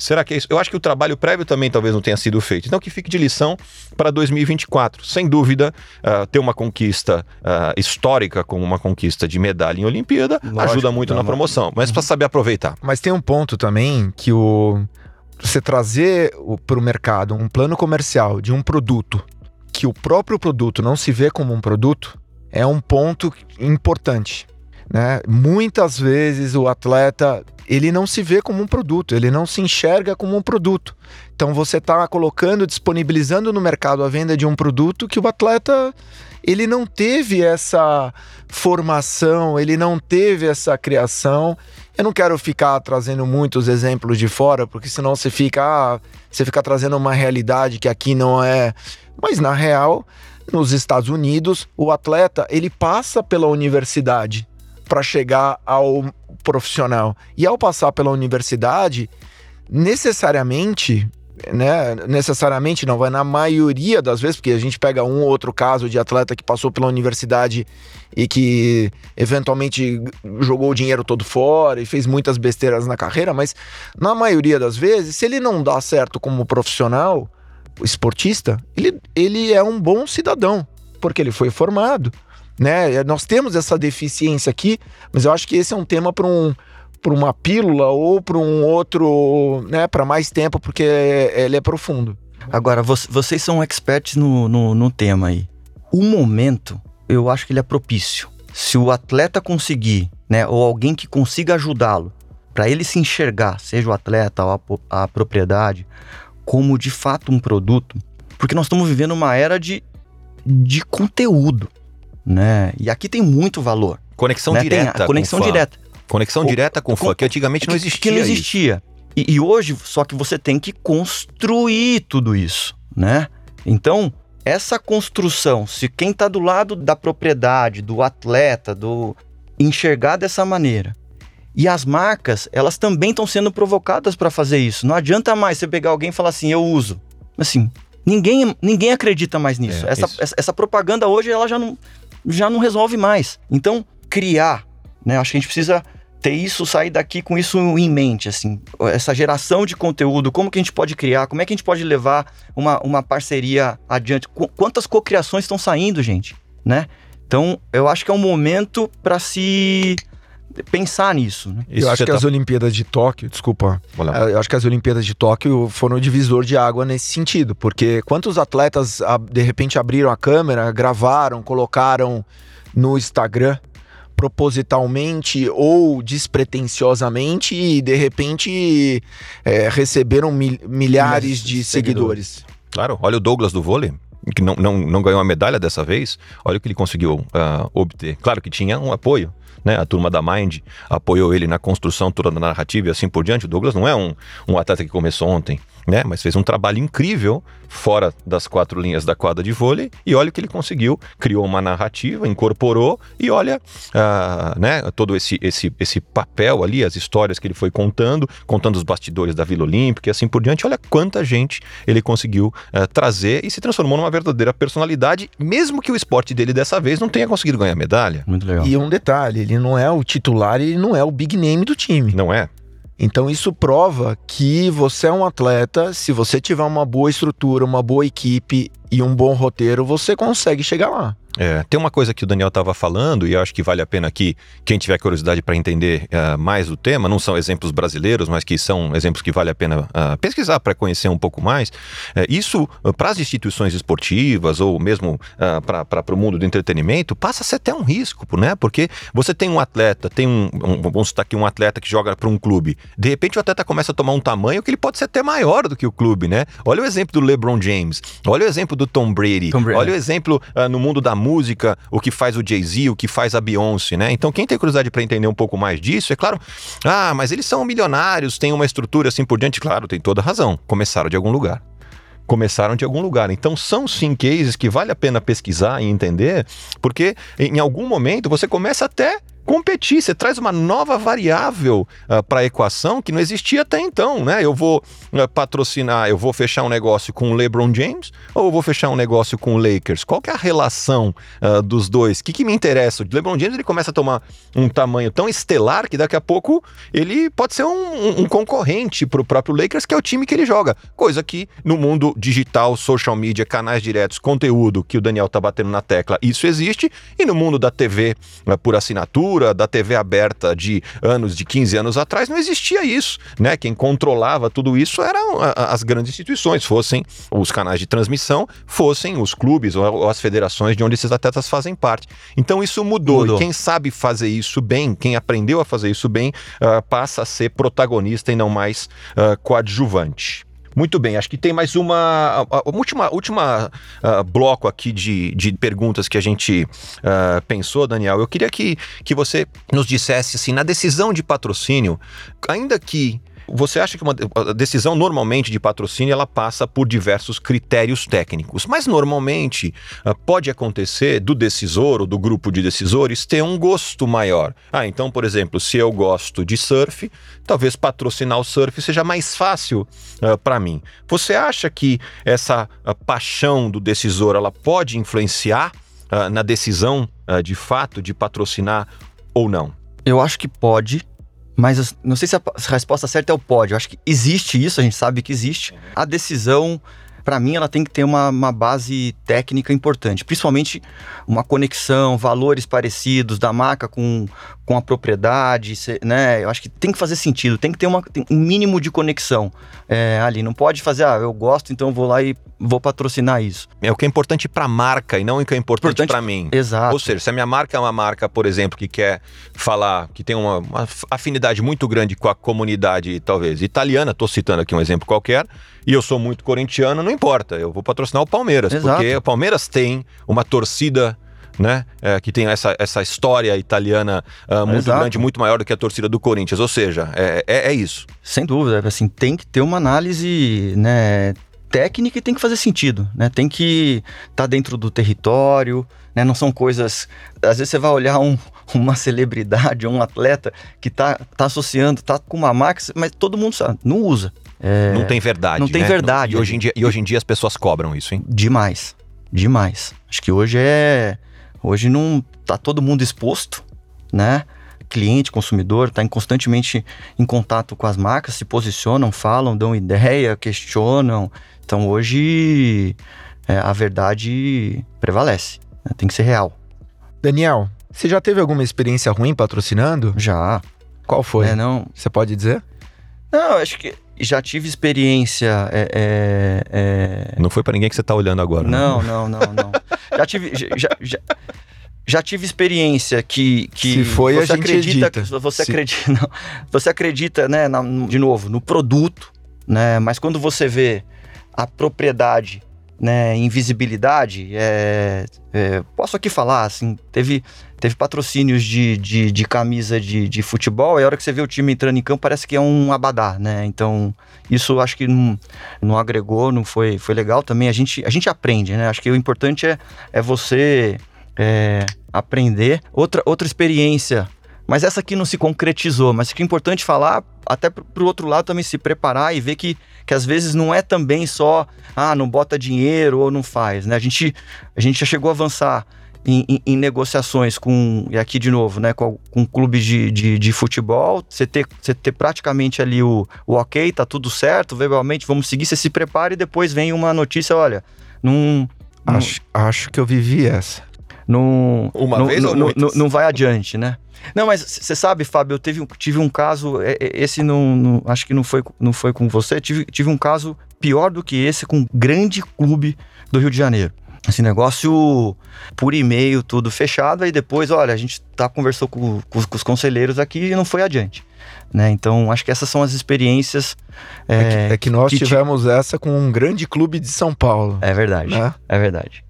Speaker 2: Será que é isso? Eu acho que o trabalho prévio também talvez não tenha sido feito. Então que fique de lição para 2024. Sem dúvida, ah, ter uma conquista ah, histórica como uma conquista de medalha em Olimpíada
Speaker 4: Lógico,
Speaker 2: ajuda muito na promoção. Mas para saber aproveitar.
Speaker 3: Mas tem um ponto também que o você trazer para o mercado um plano comercial de um produto que o próprio produto não se vê como um produto é um ponto importante. Né? Muitas vezes o atleta ele não se vê como um produto, ele não se enxerga como um produto. Então você está colocando, disponibilizando no mercado a venda de um produto que o atleta ele não teve essa formação, ele não teve essa criação Eu não quero ficar trazendo muitos exemplos de fora, porque senão você fica, ah, você fica trazendo uma realidade que aqui não é. Mas na real, nos Estados Unidos, o atleta ele passa pela universidade para chegar ao profissional. E ao passar pela universidade, necessariamente né, necessariamente não vai na maioria das vezes, porque a gente pega um ou outro caso de atleta que passou pela universidade e que eventualmente jogou o dinheiro todo fora e fez muitas besteiras na carreira, mas na maioria das vezes, se ele não dá certo como profissional, esportista, ele, ele é um bom cidadão, porque ele foi formado. Né? Nós temos essa deficiência aqui, mas eu acho que esse é um tema para um para uma pílula ou para um outro, né, para mais tempo, porque ele é profundo.
Speaker 4: Agora, vocês são experts no, no, no tema aí. O momento, eu acho que ele é propício. Se o atleta conseguir, né, ou alguém que consiga ajudá-lo, para ele se enxergar, seja o atleta ou a, a propriedade, como de fato um produto, porque nós estamos vivendo uma era de, de conteúdo, né? E aqui tem muito valor.
Speaker 2: Conexão né? direta.
Speaker 4: conexão direta.
Speaker 2: Conexão o, direta com o fã, que antigamente não existia.
Speaker 4: Que não existia. E, e, hoje, só que você tem que construir tudo isso, né? Então, essa construção, se quem está do lado da propriedade, do atleta, do enxergar dessa maneira, e as marcas, elas também estão sendo provocadas para fazer isso. Não adianta mais você pegar alguém e falar assim, eu uso. Assim, ninguém, ninguém acredita mais nisso. É, essa, essa, essa, propaganda hoje, ela já não, já não resolve mais. Então, criar, né? Acho que a gente precisa ter isso, sair daqui com isso em mente, assim, essa geração de conteúdo, como que a gente pode criar, como é que a gente pode levar uma, uma parceria adiante, Qu quantas cocriações estão saindo, gente, né? Então, eu acho que é um momento para se pensar nisso. Né?
Speaker 3: eu acho que tá... as Olimpíadas de Tóquio, desculpa, eu acho que as Olimpíadas de Tóquio foram o divisor de água nesse sentido, porque quantos atletas de repente abriram a câmera, gravaram, colocaram no Instagram propositalmente ou despretensiosamente e de repente é, receberam mil, milhares de seguidores. seguidores.
Speaker 2: Claro, olha o Douglas do vôlei, que não, não, não ganhou a medalha dessa vez, olha o que ele conseguiu uh, obter. Claro que tinha um apoio, né? A turma da Mind apoiou ele na construção toda da narrativa e assim por diante. O Douglas não é um, um atleta que começou ontem, né? Mas fez um trabalho incrível fora das quatro linhas da quadra de vôlei e olha o que ele conseguiu. Criou uma narrativa, incorporou e olha, uh, né? Todo esse, esse, esse papel ali, as histórias que ele foi contando, contando os bastidores da Vila Olímpica e assim por diante. Olha quanta gente ele conseguiu uh, trazer e se transformou numa verdadeira personalidade, mesmo que o esporte dele dessa vez não tenha conseguido ganhar medalha.
Speaker 3: Muito legal. E um detalhe, ele não é o titular, ele não é o big name do time.
Speaker 2: Não é?
Speaker 3: Então isso prova que você é um atleta, se você tiver uma boa estrutura, uma boa equipe e um bom roteiro, você consegue chegar lá.
Speaker 2: É, tem uma coisa que o Daniel estava falando e eu acho que vale a pena aqui, quem tiver curiosidade para entender uh, mais o tema, não são exemplos brasileiros, mas que são exemplos que vale a pena uh, pesquisar para conhecer um pouco mais. Uh, isso, para as instituições esportivas ou mesmo para o mundo do entretenimento, passa a ser até um risco, né? Porque você tem um atleta, tem um, um vamos citar aqui um atleta que joga para um clube, de repente o atleta começa a tomar um tamanho que ele pode ser até maior do que o clube, né? Olha o exemplo do LeBron James, olha o exemplo do Tom Brady, Tom Brady. olha o exemplo no mundo da música, o que faz o Jay-Z, o que faz a Beyoncé, né? Então, quem tem curiosidade para entender um pouco mais disso, é claro, ah, mas eles são milionários, têm uma estrutura assim por diante, claro, tem toda razão. Começaram de algum lugar começaram de algum lugar. Então são sim cases que vale a pena pesquisar e entender, porque em algum momento você começa até competir, você traz uma nova variável uh, ah, para a equação que não existia até então, né? Eu vou uh, patrocinar, eu vou fechar um negócio com o LeBron James ou eu vou fechar um negócio com o Lakers? Qual que é a relação uh, dos dois? O que, que me interessa? O LeBron James ele começa a tomar um tamanho tão estelar que daqui a pouco ele pode ser um, um concorrente para o próprio Lakers, que é o time que ele joga. Coisa que no mundo digital, social media, canais diretos, conteúdo, que o Daniel tá batendo na tecla, isso existe. E no mundo da TV por assinatura, da TV aberta de anos, de 15 anos atrás, não existia isso, né? Quem controlava tudo isso eram as grandes instituições, fossem os canais de transmissão, fossem os clubes ou as federações de onde esses atletas fazem parte. Então isso mudou, mudou. e quem sabe fazer isso bem, quem aprendeu a fazer isso bem, uh, passa a ser protagonista e não mais uh, coadjuvante. Muito bem, acho que tem mais uma, uma última, última uh, bloco aqui de, de perguntas que a gente uh, pensou, Daniel. Eu queria que, que você nos dissesse assim, na decisão de patrocínio, ainda que você acha que uma decisão normalmente de patrocínio ela passa por diversos critérios técnicos, mas normalmente uh, pode acontecer do decisor ou do grupo de decisores ter um gosto maior. Ah, então, por exemplo, se eu gosto de surf, talvez patrocinar o surf seja mais fácil uh, para mim. Você acha que essa uh, paixão do decisor ela pode influenciar na decisão de fato de patrocinar ou não?
Speaker 4: Eu acho que pode, mas não sei se a resposta certa é o pode. Eu acho que existe isso, a gente sabe que existe. A decisão para mim, ela tem que ter uma, uma, base técnica importante, principalmente uma conexão, valores parecidos da marca com, com a propriedade, né? Eu acho que tem que fazer sentido, tem que ter uma, um mínimo de conexão é, ali. Não pode fazer, ah, eu gosto, então vou lá e vou patrocinar isso.
Speaker 2: É o que é importante para a marca e não o que é importante, para mim.
Speaker 4: Exato.
Speaker 2: Ou seja, se a minha marca é uma marca, por exemplo, que quer falar, que tem uma, uma afinidade muito grande com a comunidade, talvez italiana, estou citando aqui um exemplo qualquer e eu sou muito corintiano, não importa, eu vou patrocinar o Palmeiras, Exato. porque o Palmeiras tem uma torcida né? É, que tem essa, essa história italiana uh, muito Exato. grande, muito maior do que a torcida do Corinthians. Ou seja, é, é, é, isso.
Speaker 4: Sem dúvida, assim, tem que ter uma análise, né? Técnica e tem que fazer sentido, né? Tem que estar tá dentro do território, né? Não são coisas. Às vezes você vai olhar um, uma celebridade, um atleta que tá, tá associando, tá com uma marca, mas todo mundo sabe, não usa.
Speaker 2: É, não tem verdade.
Speaker 4: Não tem
Speaker 2: né?
Speaker 4: verdade.
Speaker 2: E hoje, em dia, e hoje em dia as pessoas cobram isso, hein?
Speaker 4: Demais. Demais. Acho que hoje é. Hoje não tá todo mundo exposto, né? Cliente, consumidor, está constantemente em contato com as marcas, se posicionam, falam, dão ideia, questionam. Então hoje é, a verdade prevalece. Né? Tem que ser real.
Speaker 3: Daniel, você já teve alguma experiência ruim patrocinando?
Speaker 4: Já.
Speaker 3: Qual foi?
Speaker 4: É, não.
Speaker 3: Você pode dizer?
Speaker 4: Não, acho que já tive experiência. É, é,
Speaker 2: é... Não foi para ninguém que você tá olhando agora.
Speaker 4: Né? Não, né? não, não, não. já tive. Já, já, já, tive experiência que, que
Speaker 3: Se foi,
Speaker 4: você
Speaker 3: a gente
Speaker 4: acredita,
Speaker 3: edita.
Speaker 4: você
Speaker 3: Se...
Speaker 4: acredita, não, você acredita, né, na, de novo, no produto, né? Mas quando você vê a propriedade né, invisibilidade, é, é, posso aqui falar, assim, teve, teve patrocínios de, de, de camisa de, de, futebol, e a hora que você vê o time entrando em campo, parece que é um abadá, né? Então, isso acho que não, não agregou, não foi, foi legal também. A gente, a gente aprende, né? Acho que o importante é, é você é, aprender. Outra, outra experiência mas essa aqui não se concretizou. Mas que é importante falar, até para o outro lado também se preparar e ver que, que às vezes não é também só, ah, não bota dinheiro ou não faz. Né? A, gente, a gente já chegou a avançar em, em, em negociações com, e aqui de novo, né, com, com clubes de, de, de, futebol, você ter, você ter praticamente ali o, o ok, tá tudo certo, verbalmente, vamos seguir, você se prepara e depois vem uma notícia, olha, não...
Speaker 3: Acho, acho que eu vivi essa.
Speaker 4: Não,
Speaker 2: uma
Speaker 4: não,
Speaker 2: vez
Speaker 4: não,
Speaker 2: ou
Speaker 4: não, não vai adiante, né? Não, mas você sabe, Fábio, eu teve, tive um caso, é, é, esse não, não, acho que não foi, não foi com você, tive, tive um caso pior do que esse com um grande clube do Rio de Janeiro. Esse negócio por e-mail, tudo fechado, aí depois, olha, a gente tá, conversou com, com, com os conselheiros aqui e não foi adiante. Né? Então, acho que essas são as experiências.
Speaker 3: É, é, que, é que, nós que tivemos essa com um grande clube de São Paulo.
Speaker 4: É verdade. Né? É verdade.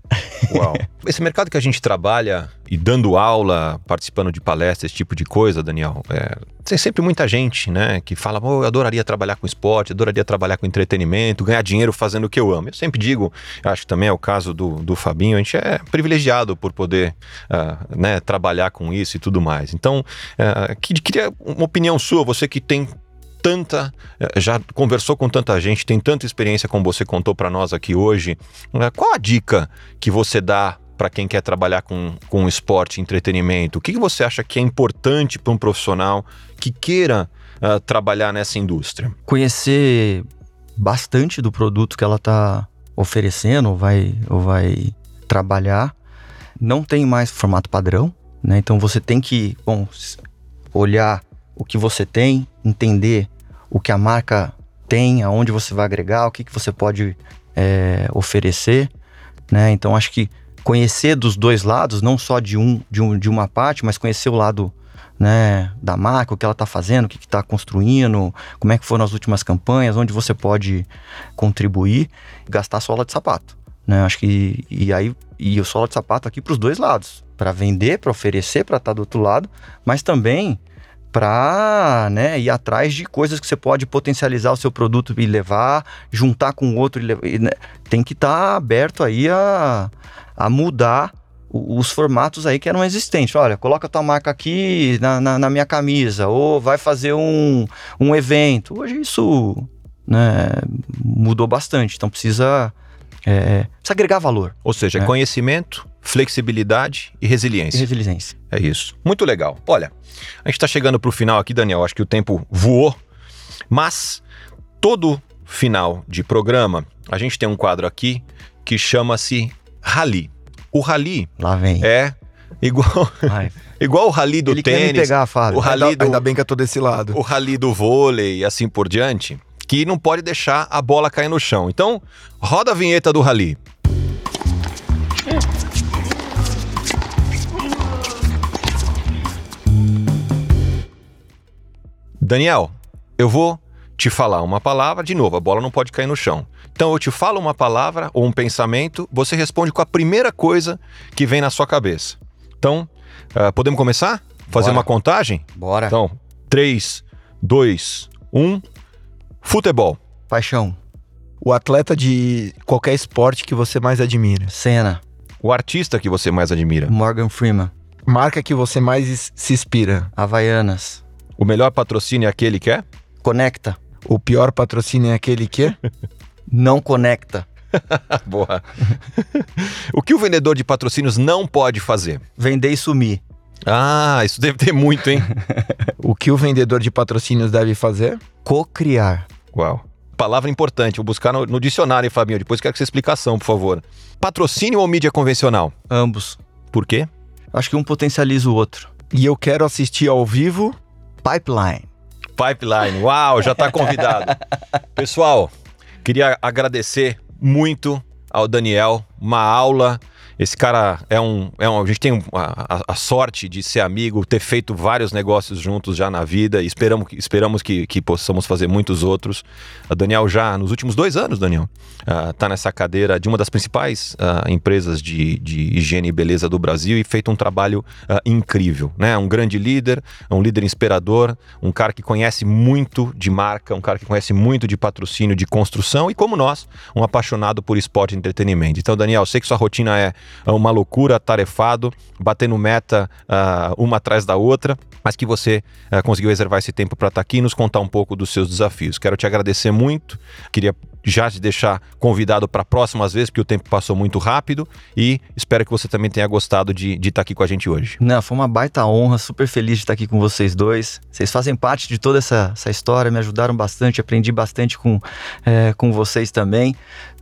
Speaker 2: Uau. Esse mercado que a gente trabalha e dando aula, participando de palestras, esse tipo de coisa, Daniel, é, tem sempre muita gente, né, que fala, oh, eu adoraria trabalhar com esporte, adoraria trabalhar com entretenimento, ganhar dinheiro fazendo o que eu amo. Eu sempre digo, acho que também é o caso do, do Fabinho, a gente é privilegiado por poder uh, né, trabalhar com isso e tudo mais. Então, uh, queria uma opinião sua, você que tem tanta, eh, já conversou com tanta gente, tem tanta experiência como você contou para nós aqui hoje. Né? Qual a dica que você dá para quem quer trabalhar com, com esporte entretenimento? O que, que você acha que é importante para um profissional que queira uh, trabalhar nessa indústria?
Speaker 4: Conhecer bastante do produto que ela está oferecendo ou vai, ou vai trabalhar. Não tem mais formato padrão, né? Então você tem que, bom, olhar o que você tem, entender o que a marca tem, aonde você vai agregar, o que, que você pode é, oferecer, né? Então acho que conhecer dos dois lados, não só de um, de um de uma parte, mas conhecer o lado né, da marca, o que ela está fazendo, o que está construindo, como é que foram as últimas campanhas, onde você pode contribuir, gastar sola de sapato. Né? Acho que e aí e o sola de sapato aqui para os dois lados, para vender, para oferecer, para estar tá do outro lado, mas também para né, ir atrás de coisas que você pode potencializar o seu produto e levar, juntar com o outro. E e, né, tem que estar tá aberto aí a, a mudar os formatos aí que eram existentes. Olha, coloca tua marca aqui na, na, na, minha camisa, ou vai fazer um, um evento. Hoje isso né, mudou bastante, então precisa, é, precisa agregar valor.
Speaker 2: Ou seja,
Speaker 4: né?
Speaker 2: conhecimento, flexibilidade e resiliência.
Speaker 4: E resiliência.
Speaker 2: É isso. Muito legal. Olha, a gente está chegando para o final aqui, Daniel. Acho que o tempo voou, mas todo final de programa a gente tem um quadro aqui que chama-se Rally. O rally
Speaker 4: Lá vem.
Speaker 2: é igual, igual o rally do
Speaker 4: Ele
Speaker 2: tênis.
Speaker 4: quer me pegar, Fábio.
Speaker 2: O rally
Speaker 3: ainda,
Speaker 2: do,
Speaker 3: ainda bem que eu tô desse lado.
Speaker 2: o rally do vôlei e assim por diante, que não pode deixar a bola cair no chão. Então, roda a vinheta do rally. Daniel, eu vou te falar uma palavra, de novo, a bola não pode cair no chão. Então eu te falo uma palavra ou um pensamento, você responde com a primeira coisa que vem na sua cabeça. Então, uh, podemos começar? Fazer
Speaker 4: Bora.
Speaker 2: uma contagem?
Speaker 4: Bora.
Speaker 2: Então, 3, 2, 1. Futebol.
Speaker 4: Paixão.
Speaker 3: O atleta de qualquer esporte que você mais admira.
Speaker 4: Cena.
Speaker 2: O artista que você mais admira.
Speaker 4: Morgan Freeman.
Speaker 3: Marca que você mais is- se inspira.
Speaker 4: Havaianas.
Speaker 2: O melhor patrocínio é aquele que é?
Speaker 4: Conecta.
Speaker 3: O pior patrocínio é aquele que?
Speaker 4: Não conecta.
Speaker 2: Boa. o que o vendedor de patrocínios não pode fazer?
Speaker 4: Vender e sumir.
Speaker 2: Ah, isso deve ter muito, hein?
Speaker 3: o que o vendedor de patrocínios deve fazer?
Speaker 4: Cocriar.
Speaker 2: Uau. Palavra importante, vou buscar no, no dicionário, hein, Fabinho. Depois quero que você explicação, por favor. Patrocínio ou mídia convencional?
Speaker 4: Ambos.
Speaker 2: Por quê?
Speaker 4: Acho que um potencializa o outro.
Speaker 3: E eu quero assistir ao vivo.
Speaker 4: Pipeline.
Speaker 2: Pipeline. Uau, já está convidado. Pessoal, queria agradecer muito ao Daniel, uma aula. Esse cara é um. É um a gente tem a, a- sorte de ser amigo, ter feito vários negócios juntos já na vida e esperamos, esperamos que, que possamos fazer muitos outros. A Daniel já, nos últimos dois anos, Daniel, está nessa cadeira de uma das principais ah, empresas de, de higiene e beleza do Brasil e feito um trabalho ah, incrível. Né? Um grande líder, um líder inspirador, um cara que conhece muito de marca, um cara que conhece muito de patrocínio, de construção e, como nós, um apaixonado por esporte e entretenimento. Então, Daniel, sei que sua rotina é uma loucura, tarefado, batendo meta ah, uma atrás da outra, mas que você ah, conseguiu reservar esse tempo para estar aqui e nos contar um pouco dos seus desafios. Quero te agradecer muito, queria já te deixar convidado para próximas vezes, porque o tempo passou muito rápido e espero que você também tenha gostado de estar aqui com a gente hoje.
Speaker 4: Não, foi uma baita honra, super feliz de estar aqui com vocês dois. Vocês fazem parte de toda essa, essa história, me ajudaram bastante, aprendi bastante com, é, com vocês também.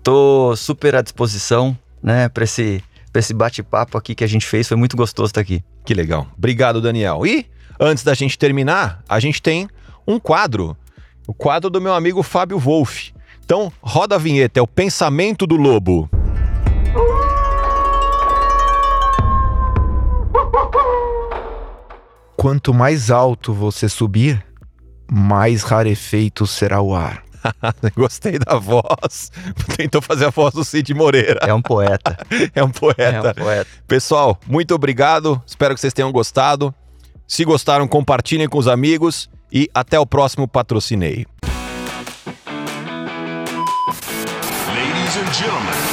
Speaker 4: Tô super à disposição, né, para esse, pra esse bate-papo aqui que a gente fez, foi muito gostoso estar aqui.
Speaker 2: Que legal. Obrigado, Daniel. E antes da gente terminar, a gente tem um quadro. O quadro do meu amigo Fábio Wolff. Então, roda a vinheta, é o Pensamento do Lobo.
Speaker 3: Quanto mais alto você subir, mais rarefeito será o ar.
Speaker 2: Gostei da voz. Tentou fazer a voz do Cid Moreira.
Speaker 4: É um poeta.
Speaker 2: É um
Speaker 4: é
Speaker 2: poeta.
Speaker 4: um poeta.
Speaker 2: Pessoal, muito obrigado. Espero que vocês tenham gostado. Se gostaram, compartilhem com os amigos e até o próximo Patrocinei.
Speaker 1: Ladies and gentlemen,